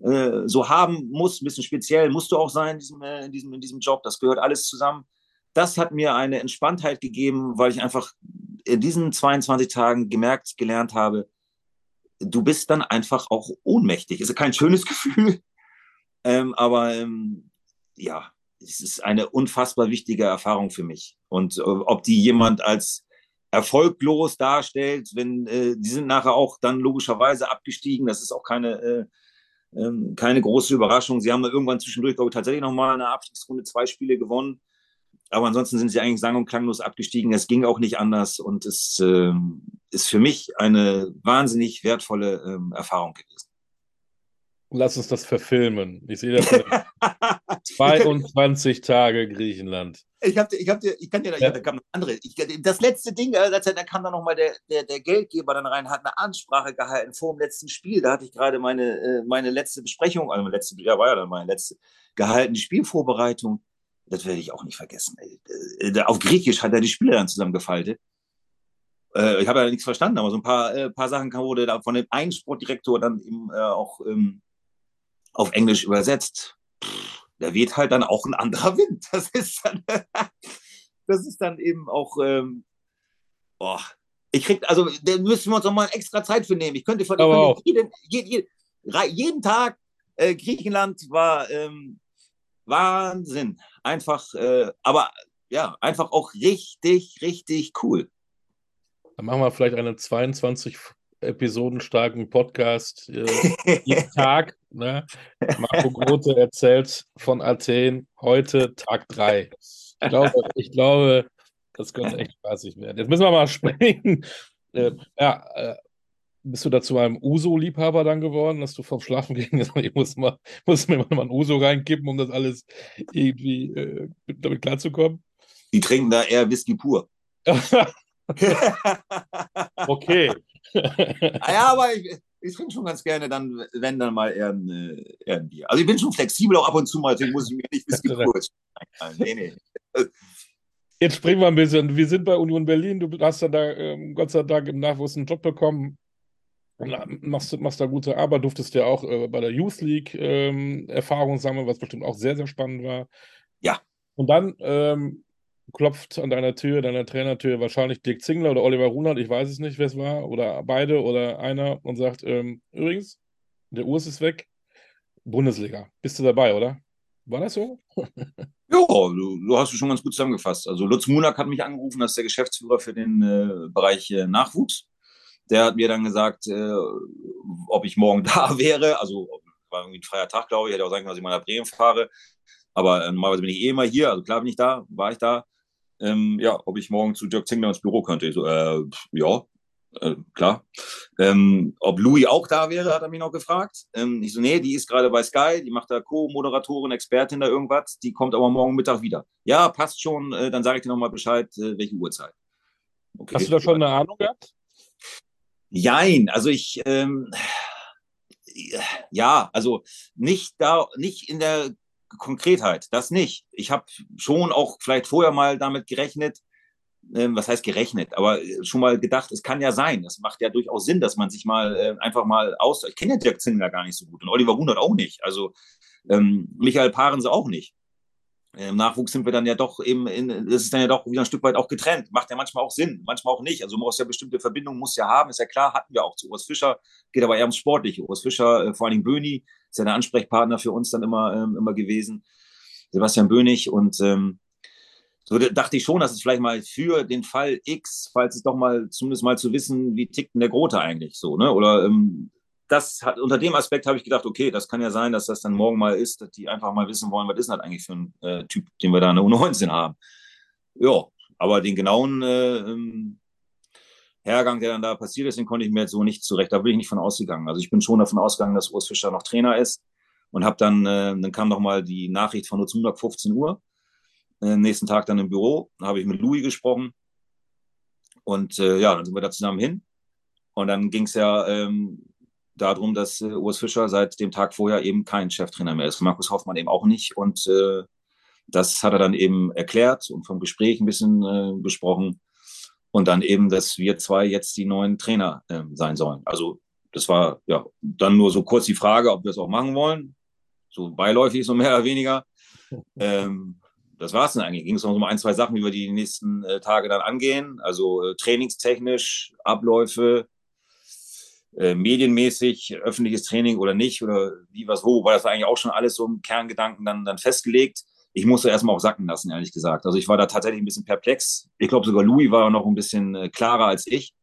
äh, so haben musst, ein bisschen speziell musst du auch sein in diesem, äh, in, diesem, in diesem Job. Das gehört alles zusammen. Das hat mir eine Entspanntheit gegeben, weil ich einfach in diesen 22 Tagen gemerkt, gelernt habe, du bist dann einfach auch ohnmächtig. Ist kein schönes Gefühl, ähm, aber ähm, ja, es ist eine unfassbar wichtige Erfahrung für mich. Und äh, ob die jemand als erfolglos darstellt, wenn äh, die sind nachher auch dann logischerweise abgestiegen, das ist auch keine, äh, ähm, keine große Überraschung. Sie haben irgendwann zwischendurch, glaube ich, tatsächlich nochmal in der Abstiegsrunde zwei Spiele gewonnen. Aber ansonsten sind sie eigentlich sang- und klanglos abgestiegen. Es ging auch nicht anders und es äh, ist für mich eine wahnsinnig wertvolle ähm, Erfahrung gewesen. Lass uns das verfilmen. Ich sehe das. 22 Tage Griechenland. Ich, hab, ich, hab, ich kann dir da, ja. da kam andere. Ich, das letzte Ding, äh, da kam dann nochmal der, der, der Geldgeber dann rein, hat eine Ansprache gehalten vor dem letzten Spiel. Da hatte ich gerade meine, äh, meine letzte Besprechung, also meine letzte, ja, war ja dann meine letzte, gehalten, die Spielvorbereitung. Das werde ich auch nicht vergessen. Äh, auf Griechisch hat er die Spieler dann zusammengefaltet. Ich habe ja nichts verstanden, aber so ein paar, paar Sachen wurde da von dem einen Sportdirektor dann eben auch ähm, auf Englisch übersetzt, pff, da weht halt dann auch ein anderer Wind. Das ist dann, das ist dann eben auch, ähm, boah, ich krieg, also da müssen wir uns noch mal extra Zeit für nehmen. Ich könnte von jeden, jeden, jeden, Tag äh, Griechenland war ähm, Wahnsinn. Einfach, äh, aber ja, einfach auch richtig, richtig cool. Dann machen wir vielleicht eine 22 episodenstarken Podcast äh, jeden Tag. Ne? Marco Grote erzählt von Athen heute Tag 3. Ich glaube, ich glaube, das könnte echt spaßig werden. Jetzt müssen wir mal springen. Äh, ja, äh, bist du dazu einem Uso-Liebhaber dann geworden, dass du vom Schlafen gehen ich muss, mal, muss mir mal ein Uso reinkippen, um das alles irgendwie äh, damit klarzukommen? Die trinken da eher Whisky pur. okay, Ah ja, aber ich, ich trinke schon ganz gerne dann, wenn dann mal eher ein, äh, eher ein Bier. Also ich bin schon flexibel auch ab und zu mal, deswegen muss ich mir nicht Whisky kurz. Nee, nee. Jetzt springen wir ein bisschen. Wir sind bei Union Berlin. Du hast ja da ähm, Gott sei Dank im Nachwuchs einen Job bekommen. Machst, machst da gute Arbeit, durftest ja auch äh, bei der Youth League ähm, Erfahrung sammeln, was bestimmt auch sehr, sehr spannend war. Ja. Und dann ähm, klopft an deiner Tür, deiner Trainertür, wahrscheinlich Dirk Zingler oder Oliver Runert, ich weiß es nicht, wer es war, oder beide oder einer und sagt, ähm, übrigens, der Urs ist weg, Bundesliga. Bist du dabei, oder? War das so? ja, du, du, hast es schon ganz gut zusammengefasst. Also Lutz Munak hat mich angerufen, das ist der Geschäftsführer für den äh, Bereich äh, Nachwuchs. Der hat mir dann gesagt, äh, ob ich morgen da wäre. Also war irgendwie ein freier Tag, glaube ich. Hätte auch sagen können, dass ich mal nach Bremen fahre. Aber äh, normalerweise bin ich eh immer hier. Also klar bin ich da, war ich da ähm, ja, ob ich morgen zu Dirk Zingler ins Büro könnte. Ich so, äh, ja, äh, klar. Ähm, ob Louis auch da wäre, hat er mich noch gefragt. Ähm, ich so, nee, die ist gerade bei Sky, die macht da Co-Moderatorin, Expertin da irgendwas, die kommt aber morgen Mittag wieder. Ja, passt schon, äh, dann sage ich dir nochmal Bescheid, äh, welche Uhrzeit. Okay. Hast du da schon eine Ahnung gehabt? Jein, also ich, ähm, ja, also nicht da, nicht in der Konkretheit, das nicht. Ich habe schon auch vielleicht vorher mal damit gerechnet, äh, was heißt gerechnet, aber schon mal gedacht, es kann ja sein. Das macht ja durchaus Sinn, dass man sich mal äh, einfach mal aus. Ich kenne ja Dirk Zingler gar nicht so gut und Oliver Wundert auch nicht. Also ähm, Michael Parense auch nicht. Im Nachwuchs sind wir dann ja doch eben, in, das ist dann ja doch wieder ein Stück weit auch getrennt. Macht ja manchmal auch Sinn, manchmal auch nicht. Also man muss ja bestimmte Verbindungen muss ja haben, ist ja klar, hatten wir auch zu Urs Fischer, geht aber eher ums Sportliche. Urs Fischer, äh, vor allen Dingen Böhni, ist ja der Ansprechpartner für uns dann immer, ähm, immer gewesen. Sebastian Böhnig und ähm, so dachte ich schon, dass es vielleicht mal für den Fall X, falls es doch mal zumindest mal zu wissen, wie tickt denn der Grote eigentlich so, ne? Oder ähm, das hat, unter dem Aspekt habe ich gedacht, okay, das kann ja sein, dass das dann morgen mal ist, dass die einfach mal wissen wollen, was ist das eigentlich für ein äh, Typ, den wir da in der U19 haben. Ja, aber den genauen äh, ähm, Hergang, der dann da passiert ist, den konnte ich mir jetzt so nicht zurecht. Da bin ich nicht von ausgegangen. Also ich bin schon davon ausgegangen, dass Urs Fischer noch Trainer ist und habe dann, äh, dann kam noch mal die Nachricht von Uzundak 15 Uhr äh, nächsten Tag dann im Büro, habe ich mit Louis gesprochen. Und äh, ja, dann sind wir da zusammen hin. Und dann ging es ja ähm, darum, dass äh, Urs Fischer seit dem Tag vorher eben kein Cheftrainer mehr ist. Markus Hoffmann eben auch nicht. Und äh, das hat er dann eben erklärt und vom Gespräch ein bisschen äh, besprochen. Und dann eben, dass wir zwei jetzt die neuen Trainer äh, sein sollen. Also das war ja dann nur so kurz die Frage, ob wir es auch machen wollen. So beiläufig, so mehr oder weniger. Ähm, das war es dann eigentlich. Ging es noch um ein, zwei Sachen, wie wir die nächsten äh, Tage dann angehen. Also äh, trainingstechnisch, Abläufe, äh, medienmäßig, öffentliches Training oder nicht oder wie, was, wo. War das eigentlich auch schon alles so im Kerngedanken dann, dann festgelegt. Ich musste erstmal auch sacken lassen, ehrlich gesagt. Also ich war da tatsächlich ein bisschen perplex. Ich glaube, sogar Louis war noch ein bisschen äh, klarer als ich.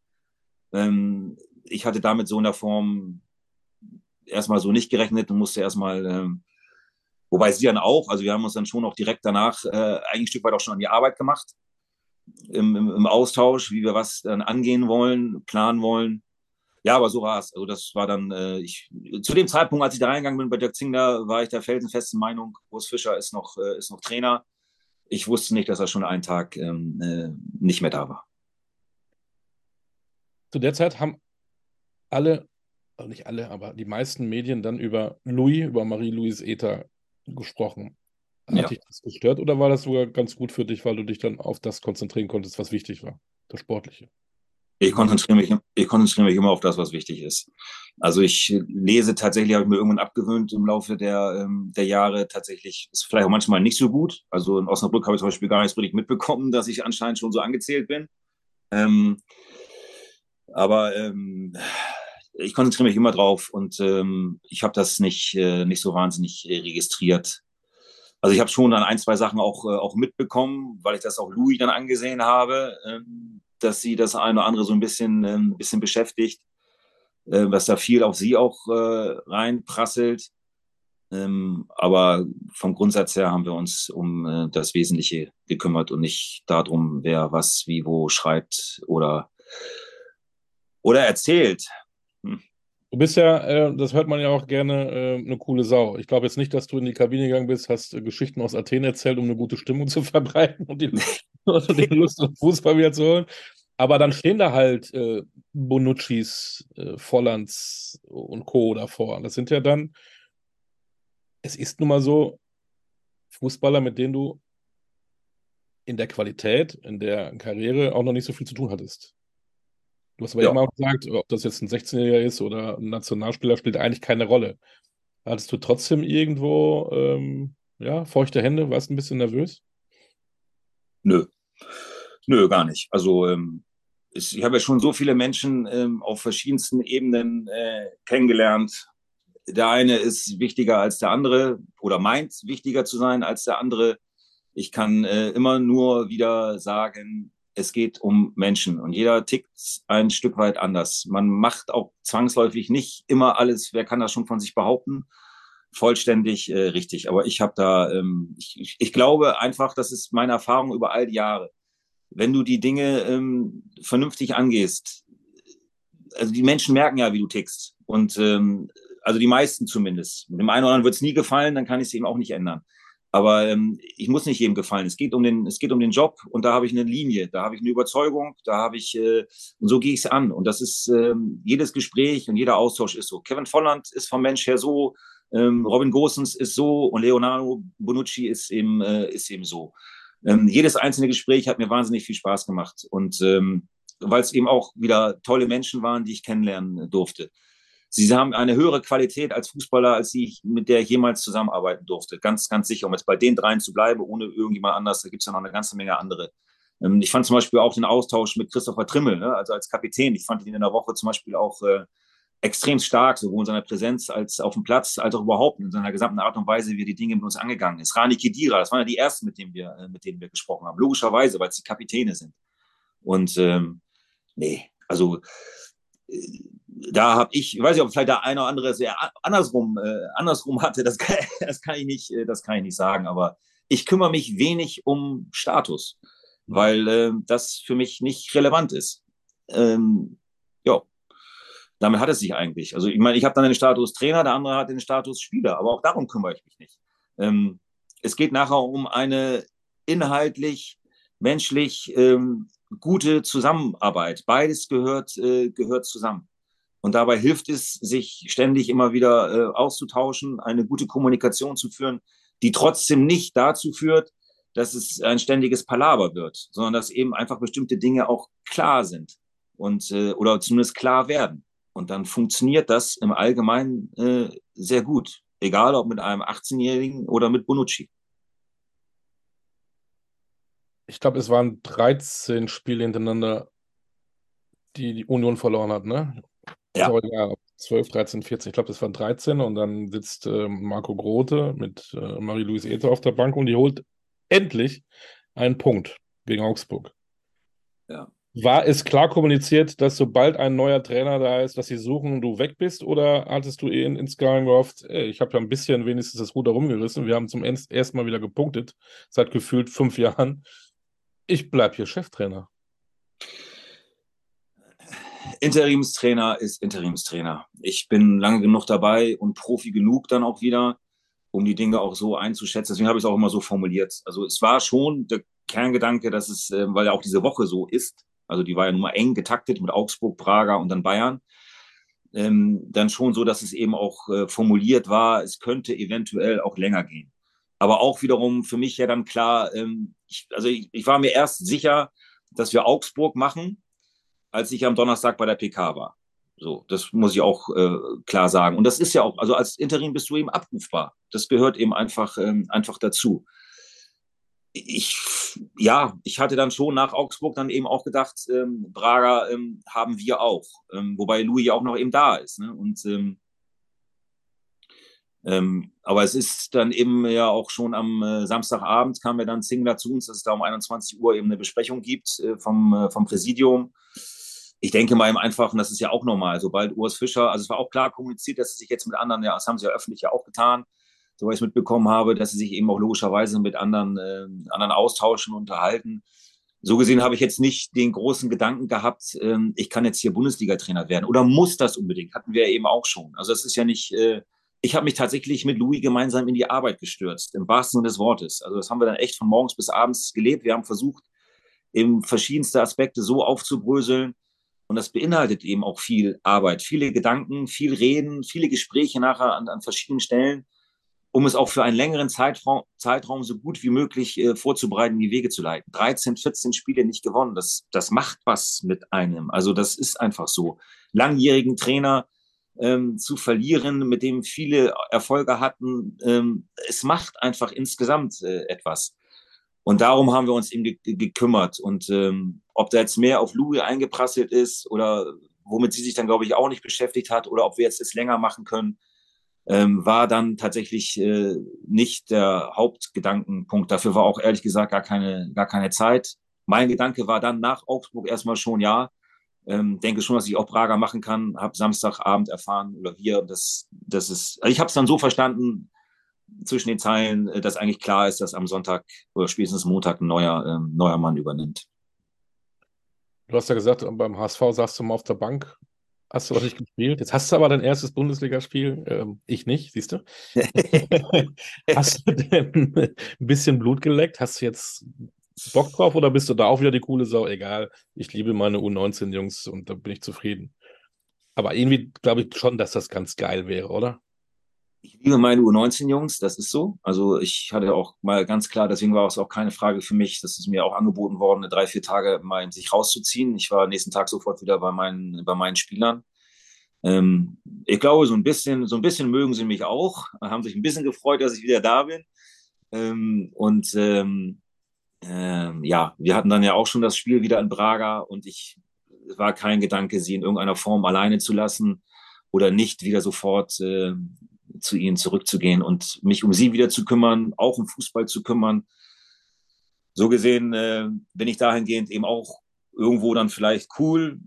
Ähm, ich hatte damit so in der Form erstmal so nicht gerechnet und musste erstmal ähm, Wobei sie dann auch, also wir haben uns dann schon auch direkt danach äh, ein Stück weit auch schon an die Arbeit gemacht, im, im, im Austausch, wie wir was dann angehen wollen, planen wollen. Ja, aber so war es. Also das war dann, äh, ich, zu dem Zeitpunkt, als ich da reingegangen bin bei Dirk Zingler, war ich der felsenfesten Meinung, Urs Fischer ist noch, äh, ist noch Trainer. Ich wusste nicht, dass er schon einen Tag ähm, äh, nicht mehr da war. Zu der Zeit haben alle, also nicht alle, aber die meisten Medien dann über Louis, über Marie-Louise Ether gesprochen. Hat ja. dich das gestört oder war das sogar ganz gut für dich, weil du dich dann auf das konzentrieren konntest, was wichtig war, das Sportliche? Ich konzentriere mich, ich konzentriere mich immer auf das, was wichtig ist. Also ich lese tatsächlich, habe ich mir irgendwann abgewöhnt im Laufe der, ähm, der Jahre tatsächlich, ist vielleicht auch manchmal nicht so gut. Also in Osnabrück habe ich zum Beispiel gar nicht so richtig mitbekommen, dass ich anscheinend schon so angezählt bin. Ähm, aber ähm, ich konzentriere mich immer drauf und ähm, ich habe das nicht, äh, nicht so wahnsinnig äh, registriert. Also ich habe schon dann ein, zwei Sachen auch, äh, auch mitbekommen, weil ich das auch Louis dann angesehen habe, ähm, dass sie das eine oder andere so ein bisschen, ähm, bisschen beschäftigt, äh, dass da viel auf sie auch äh, reinprasselt. Ähm, aber vom Grundsatz her haben wir uns um äh, das Wesentliche gekümmert und nicht darum, wer was wie wo schreibt oder, oder erzählt. Du bist ja, das hört man ja auch gerne, eine coole Sau. Ich glaube jetzt nicht, dass du in die Kabine gegangen bist, hast Geschichten aus Athen erzählt, um eine gute Stimmung zu verbreiten und die, und den Lust auf Fußball wieder zu holen. Aber dann stehen da halt äh, Bonuccis, äh, Vollands und Co. davor. Das sind ja dann, es ist nun mal so, Fußballer, mit denen du in der Qualität, in der Karriere auch noch nicht so viel zu tun hattest. Du hast aber ja. immer gesagt, ob das jetzt ein 16-Jähriger ist oder ein Nationalspieler, spielt eigentlich keine Rolle. Hattest du trotzdem irgendwo ähm, ja, feuchte Hände? Warst du ein bisschen nervös? Nö. Nö, gar nicht. Also ähm, ich, ich habe ja schon so viele Menschen ähm, auf verschiedensten Ebenen äh, kennengelernt. Der eine ist wichtiger als der andere oder meint wichtiger zu sein als der andere. Ich kann äh, immer nur wieder sagen, es geht um Menschen und jeder tickt ein Stück weit anders. Man macht auch zwangsläufig nicht immer alles, wer kann das schon von sich behaupten, vollständig äh, richtig. Aber ich habe da, ähm, ich, ich glaube einfach, das ist meine Erfahrung über all die Jahre. Wenn du die Dinge ähm, vernünftig angehst, also die Menschen merken ja, wie du tickst. Und ähm, also die meisten zumindest. Dem einen oder anderen wird es nie gefallen, dann kann ich es eben auch nicht ändern. Aber ähm, ich muss nicht jedem gefallen. Es geht um den, es geht um den Job und da habe ich eine Linie, da habe ich eine Überzeugung, da habe ich äh, und so gehe ich es an. Und das ist ähm, jedes Gespräch und jeder Austausch ist so. Kevin Volland ist vom Mensch her so, ähm, Robin Gosens ist so und Leonardo Bonucci ist eben äh, ist eben so. Ähm, jedes einzelne Gespräch hat mir wahnsinnig viel Spaß gemacht und ähm, weil es eben auch wieder tolle Menschen waren, die ich kennenlernen durfte. Sie haben eine höhere Qualität als Fußballer, als ich, mit der ich jemals zusammenarbeiten durfte. Ganz, ganz sicher. Um jetzt bei den dreien zu bleiben, ohne irgendjemand anders, da gibt es ja noch eine ganze Menge andere. Ähm, ich fand zum Beispiel auch den Austausch mit Christopher Trimmel, ne? also als Kapitän. Ich fand ihn in der Woche zum Beispiel auch äh, extrem stark, sowohl in seiner Präsenz als auf dem Platz, als auch überhaupt in seiner gesamten Art und Weise, wie er die Dinge mit uns angegangen ist. Rani Kedira, das waren ja die ersten, mit denen wir, äh, mit denen wir gesprochen haben. Logischerweise, weil es die Kapitäne sind. Und ähm, nee, also äh, da habe ich, ich weiß nicht, ob vielleicht der eine oder andere sehr andersrum, äh, andersrum hatte, das kann, das kann ich nicht, äh, das kann ich nicht sagen, aber ich kümmere mich wenig um Status, mhm. weil äh, das für mich nicht relevant ist. Ähm, damit hat es sich eigentlich. Also ich meine, ich habe dann den Status Trainer, der andere hat den Status Spieler, aber auch darum kümmere ich mich nicht. Ähm, es geht nachher um eine inhaltlich, menschlich ähm, gute Zusammenarbeit. Beides gehört, äh, gehört zusammen. Und dabei hilft es, sich ständig immer wieder äh, auszutauschen, eine gute Kommunikation zu führen, die trotzdem nicht dazu führt, dass es ein ständiges Palaver wird, sondern dass eben einfach bestimmte Dinge auch klar sind und äh, oder zumindest klar werden. Und dann funktioniert das im Allgemeinen äh, sehr gut, egal ob mit einem 18-Jährigen oder mit Bonucci. Ich glaube, es waren 13 Spiele hintereinander, die die Union verloren hat, ne? Ja. Sorry, ja, 12, 13, 14. Ich glaube, das waren 13 und dann sitzt äh, Marco Grote mit äh, Marie-Louise Ether auf der Bank und die holt endlich einen Punkt gegen Augsburg. Ja. War es klar kommuniziert, dass sobald ein neuer Trainer da ist, dass sie suchen du weg bist? Oder hattest du eh insgeheim gehofft, ey, ich habe ja ein bisschen wenigstens das Ruder rumgerissen, wir haben zum ersten Mal wieder gepunktet, seit gefühlt fünf Jahren. Ich bleibe hier Cheftrainer. Interimstrainer ist Interimstrainer. Ich bin lange genug dabei und Profi genug dann auch wieder, um die Dinge auch so einzuschätzen. Deswegen habe ich es auch immer so formuliert. Also es war schon der Kerngedanke, dass es, äh, weil ja auch diese Woche so ist, also die war ja nun mal eng getaktet mit Augsburg, Prager und dann Bayern, ähm, dann schon so, dass es eben auch äh, formuliert war, es könnte eventuell auch länger gehen. Aber auch wiederum für mich ja dann klar, ähm, ich, also ich, ich war mir erst sicher, dass wir Augsburg machen, als ich am Donnerstag bei der PK war. So, das muss ich auch äh, klar sagen. Und das ist ja auch, also als Interim bist du eben abrufbar. Das gehört eben einfach, ähm, einfach dazu. Ich, ja, ich hatte dann schon nach Augsburg dann eben auch gedacht, ähm, Braga ähm, haben wir auch. Ähm, wobei Louis auch noch eben da ist. Ne? Und ähm, ähm, aber es ist dann eben ja auch schon am äh, Samstagabend kam ja dann Zingler zu uns, dass es da um 21 Uhr eben eine Besprechung gibt äh, vom, äh, vom Präsidium ich denke mal im Einfachen, das ist ja auch normal. Sobald Urs Fischer, also es war auch klar kommuniziert, dass sie sich jetzt mit anderen, ja, das haben sie ja öffentlich ja auch getan, soweit ich es mitbekommen habe, dass sie sich eben auch logischerweise mit anderen, äh, anderen austauschen, unterhalten. So gesehen habe ich jetzt nicht den großen Gedanken gehabt, äh, ich kann jetzt hier Bundesliga-Trainer werden oder muss das unbedingt, hatten wir eben auch schon. Also es ist ja nicht, äh, ich habe mich tatsächlich mit Louis gemeinsam in die Arbeit gestürzt, im wahrsten Sinne des Wortes. Also das haben wir dann echt von morgens bis abends gelebt. Wir haben versucht, eben verschiedenste Aspekte so aufzubröseln, und das beinhaltet eben auch viel Arbeit, viele Gedanken, viel Reden, viele Gespräche nachher an, an verschiedenen Stellen, um es auch für einen längeren Zeitraum, Zeitraum so gut wie möglich äh, vorzubereiten, die Wege zu leiten. 13, 14 Spiele nicht gewonnen, das, das macht was mit einem. Also das ist einfach so. Langjährigen Trainer ähm, zu verlieren, mit dem viele Erfolge hatten, ähm, es macht einfach insgesamt äh, etwas. Und darum haben wir uns eben ge gekümmert. Und ähm, ob da jetzt mehr auf Louis eingeprasselt ist oder womit sie sich dann, glaube ich, auch nicht beschäftigt hat oder ob wir jetzt es länger machen können, ähm, war dann tatsächlich äh, nicht der Hauptgedankenpunkt. Dafür war auch ehrlich gesagt gar keine, gar keine Zeit. Mein Gedanke war dann nach Augsburg erstmal schon, ja, ähm, denke schon, dass ich auch Prager machen kann. Habe Samstagabend erfahren oder wir, das, das ist, also ich habe es dann so verstanden, zwischen den Zeilen, äh, dass eigentlich klar ist, dass am Sonntag oder spätestens Montag ein neuer, ähm, neuer Mann übernimmt. Du hast ja gesagt, beim HSV saßt du mal auf der Bank. Hast du noch nicht gespielt? Jetzt hast du aber dein erstes Bundesligaspiel. Ähm, ich nicht, siehst du? hast du denn ein bisschen Blut geleckt? Hast du jetzt Bock drauf oder bist du da auch wieder die coole Sau? Egal, ich liebe meine U19-Jungs und da bin ich zufrieden. Aber irgendwie glaube ich schon, dass das ganz geil wäre, oder? Ich liebe meine U19-Jungs, das ist so. Also ich hatte auch mal ganz klar, deswegen war es auch keine Frage für mich, das ist mir auch angeboten worden, drei, vier Tage mal sich rauszuziehen. Ich war nächsten Tag sofort wieder bei meinen, bei meinen Spielern. Ähm, ich glaube, so ein bisschen, so ein bisschen mögen sie mich auch, haben sich ein bisschen gefreut, dass ich wieder da bin. Ähm, und ähm, ähm, ja, wir hatten dann ja auch schon das Spiel wieder in Braga und ich war kein Gedanke, sie in irgendeiner Form alleine zu lassen oder nicht wieder sofort äh, zu ihnen zurückzugehen und mich um sie wieder zu kümmern, auch um Fußball zu kümmern. So gesehen äh, bin ich dahingehend eben auch irgendwo dann vielleicht cool,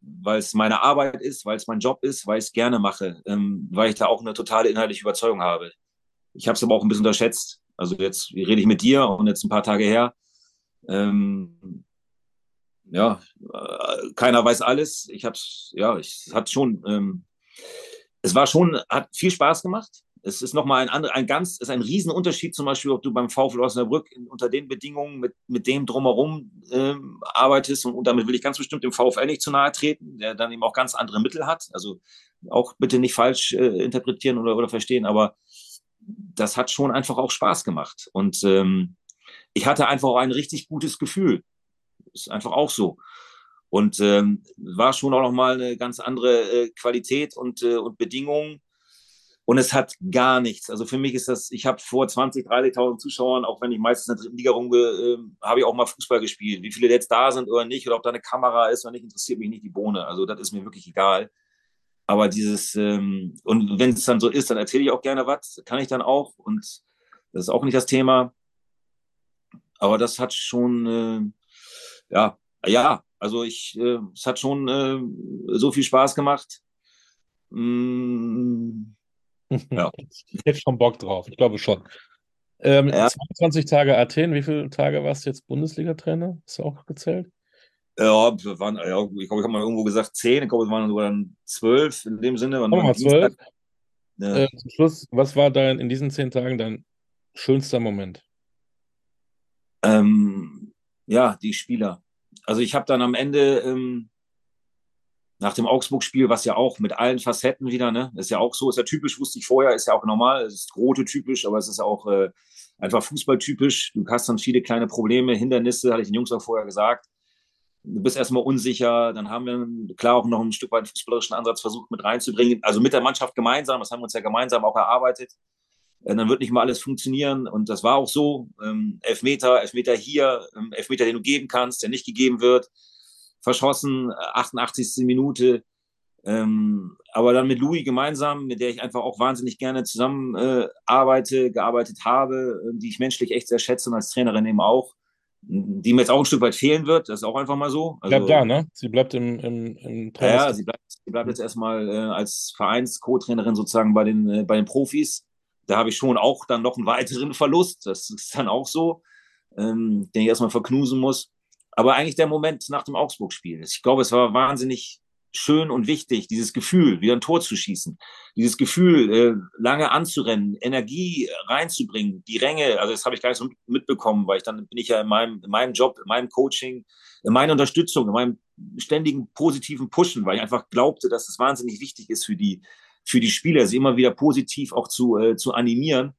weil es meine Arbeit ist, weil es mein Job ist, weil ich es gerne mache, ähm, weil ich da auch eine totale inhaltliche Überzeugung habe. Ich habe es aber auch ein bisschen unterschätzt. Also jetzt rede ich mit dir und jetzt ein paar Tage her. Ähm, ja, äh, keiner weiß alles. Ich habe ja, ich hat schon, ähm, es war schon, hat viel Spaß gemacht. Es ist nochmal ein anderer, ein ganz, ist ein Riesenunterschied zum Beispiel, ob du beim VfL Osnabrück unter den Bedingungen mit, mit dem drumherum ähm, arbeitest und, und, damit will ich ganz bestimmt dem VfL nicht zu nahe treten, der dann eben auch ganz andere Mittel hat. Also auch bitte nicht falsch äh, interpretieren oder, oder verstehen, aber das hat schon einfach auch Spaß gemacht und ähm, ich hatte einfach auch ein richtig gutes Gefühl. Ist einfach auch so. Und ähm, war schon auch nochmal eine ganz andere äh, Qualität und, äh, und Bedingungen. Und es hat gar nichts. Also für mich ist das, ich habe vor 20, 30.000 Zuschauern, auch wenn ich meistens in der dritten Liga rumge, äh, habe ich auch mal Fußball gespielt. Wie viele jetzt da sind oder nicht, oder ob da eine Kamera ist oder nicht, interessiert mich nicht die Bohne. Also das ist mir wirklich egal. Aber dieses, ähm, und wenn es dann so ist, dann erzähle ich auch gerne was, kann ich dann auch. Und das ist auch nicht das Thema. Aber das hat schon, äh, ja, ja, also ich, äh, es hat schon äh, so viel Spaß gemacht. Mm, ja. Ich hätte schon Bock drauf, ich glaube schon. Ähm, ja. 22 Tage Athen, wie viele Tage warst du jetzt Bundesliga-Trainer? Hast du auch gezählt? Ja, waren, ja ich glaube, ich habe mal irgendwo gesagt zehn, ich glaube, es waren sogar dann zwölf in dem Sinne. mal zwölf. Ja. Äh, zum Schluss, was war dein in diesen zehn Tagen dein schönster Moment? Ähm, ja, die Spieler also ich habe dann am Ende ähm, nach dem Augsburg-Spiel, was ja auch mit allen Facetten wieder, ne, ist ja auch so, ist ja typisch, wusste ich vorher, ist ja auch normal, ist rote typisch, aber es ist auch äh, einfach fußballtypisch. Du hast dann viele kleine Probleme, Hindernisse, hatte ich den Jungs auch vorher gesagt. Du bist erstmal unsicher, dann haben wir klar auch noch ein Stück weit fußballerischen Ansatz versucht mit reinzubringen, also mit der Mannschaft gemeinsam, das haben wir uns ja gemeinsam auch erarbeitet. Äh, dann wird nicht mal alles funktionieren. Und das war auch so. Ähm, Elfmeter, Elfmeter hier, ähm, Elfmeter, den du geben kannst, der nicht gegeben wird. Verschossen, 88. Äh, Minute. Ähm, aber dann mit Louis gemeinsam, mit der ich einfach auch wahnsinnig gerne zusammen äh, arbeite, gearbeitet habe, äh, die ich menschlich echt sehr schätze und als Trainerin eben auch, die mir jetzt auch ein Stück weit fehlen wird, das ist auch einfach mal so. Also, bleibt da, ne? Sie bleibt im, im, im Trainer. Ja, sie bleibt, sie bleibt jetzt erstmal äh, als Vereins-Co-Trainerin sozusagen bei den, äh, bei den Profis da habe ich schon auch dann noch einen weiteren Verlust. Das ist dann auch so, ähm, den ich erstmal verknusen muss. Aber eigentlich der Moment nach dem Augsburg-Spiel. Ich glaube, es war wahnsinnig schön und wichtig, dieses Gefühl, wieder ein Tor zu schießen, dieses Gefühl, äh, lange anzurennen, Energie reinzubringen, die Ränge, also das habe ich gar nicht so mitbekommen, weil ich dann bin ich ja in meinem, in meinem Job, in meinem Coaching, in meiner Unterstützung, in meinem ständigen positiven Pushen, weil ich einfach glaubte, dass es wahnsinnig wichtig ist für die, für die Spieler, sie immer wieder positiv auch zu, äh, zu animieren,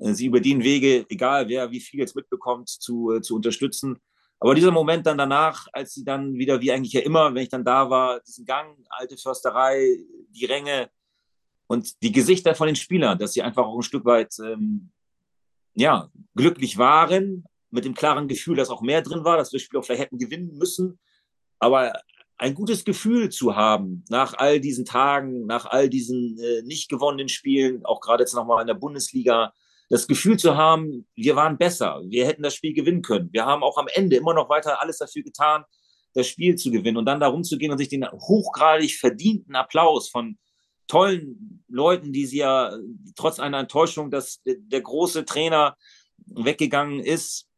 äh, sie über den Wege, egal wer wie viel jetzt mitbekommt, zu, äh, zu unterstützen. Aber dieser Moment dann danach, als sie dann wieder, wie eigentlich ja immer, wenn ich dann da war, diesen Gang, alte Försterei, die Ränge und die Gesichter von den Spielern, dass sie einfach auch ein Stück weit ähm, ja, glücklich waren, mit dem klaren Gefühl, dass auch mehr drin war, dass wir das Spiel auch vielleicht hätten gewinnen müssen. Aber ein gutes Gefühl zu haben nach all diesen Tagen, nach all diesen äh, nicht gewonnenen Spielen, auch gerade jetzt nochmal in der Bundesliga, das Gefühl zu haben, wir waren besser, wir hätten das Spiel gewinnen können. Wir haben auch am Ende immer noch weiter alles dafür getan, das Spiel zu gewinnen und dann darum zu gehen und sich den hochgradig verdienten Applaus von tollen Leuten, die sie ja trotz einer Enttäuschung, dass der große Trainer weggegangen ist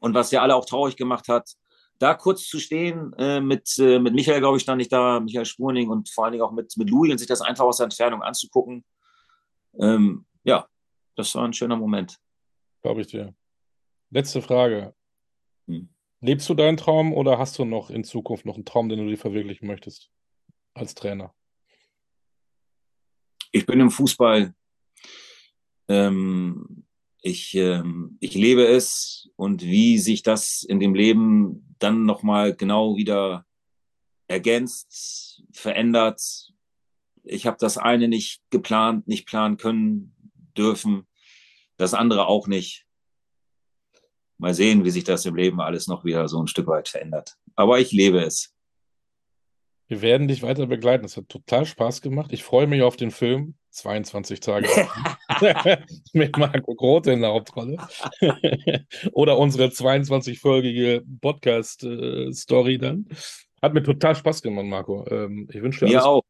und was ja alle auch traurig gemacht hat, da kurz zu stehen, äh, mit, äh, mit Michael, glaube ich, stand ich da, Michael Spurning und vor allen Dingen auch mit, mit Louis und sich das einfach aus der Entfernung anzugucken. Ähm, ja, das war ein schöner Moment. Glaube ich dir. Letzte Frage. Hm. Lebst du deinen Traum oder hast du noch in Zukunft noch einen Traum, den du dir verwirklichen möchtest als Trainer? Ich bin im Fußball. Ähm, ich, ähm, ich lebe es und wie sich das in dem Leben dann nochmal genau wieder ergänzt, verändert. Ich habe das eine nicht geplant, nicht planen können, dürfen, das andere auch nicht. Mal sehen, wie sich das im Leben alles noch wieder so ein Stück weit verändert. Aber ich lebe es. Wir werden dich weiter begleiten. Es hat total Spaß gemacht. Ich freue mich auf den Film 22 Tage mit Marco Grote in der Hauptrolle. Oder unsere 22-folgige Podcast-Story dann. Hat mir total Spaß gemacht, Marco. Ähm, ich wünsche dir alles, auch.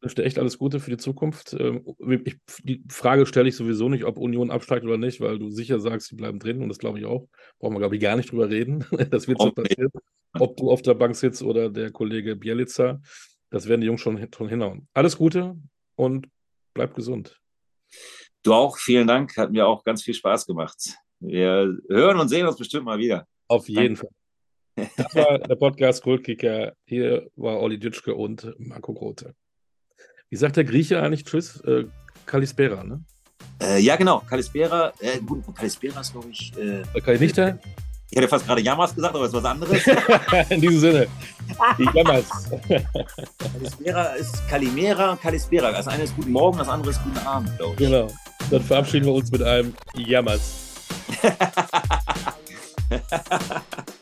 wünsche dir echt alles Gute für die Zukunft. Ähm, ich, die Frage stelle ich sowieso nicht, ob Union absteigt oder nicht, weil du sicher sagst, sie bleiben drin und das glaube ich auch. Brauchen wir, glaube ich, gar nicht drüber reden. Das wird so passieren. Ob du auf der Bank sitzt oder der Kollege Bielica, das werden die Jungs schon, schon hinhauen. Alles Gute und bleib gesund. Du auch, vielen Dank. Hat mir auch ganz viel Spaß gemacht. Wir hören und sehen uns bestimmt mal wieder. Auf jeden Fall. Das war der Podcast Goldkicker. Hier war Olli Ditschke und Marco Grote. Wie sagt der Grieche eigentlich Tschüss? Äh, Kalispera, ne? Äh, ja, genau. Kalispera. Äh, gut, Kalispera ist, glaube ich. Äh, Äh, Kai Nichter? Ich hätte fast gerade Yamas gesagt, aber es ist was anderes. In diesem Sinne. Die Jammers. Kalispera ist Kalimera, Kalispera. Das eine ist Guten Morgen, das andere ist Guten Abend, glaube ich. Genau. Dann verabschieden wir uns mit einem Jammers.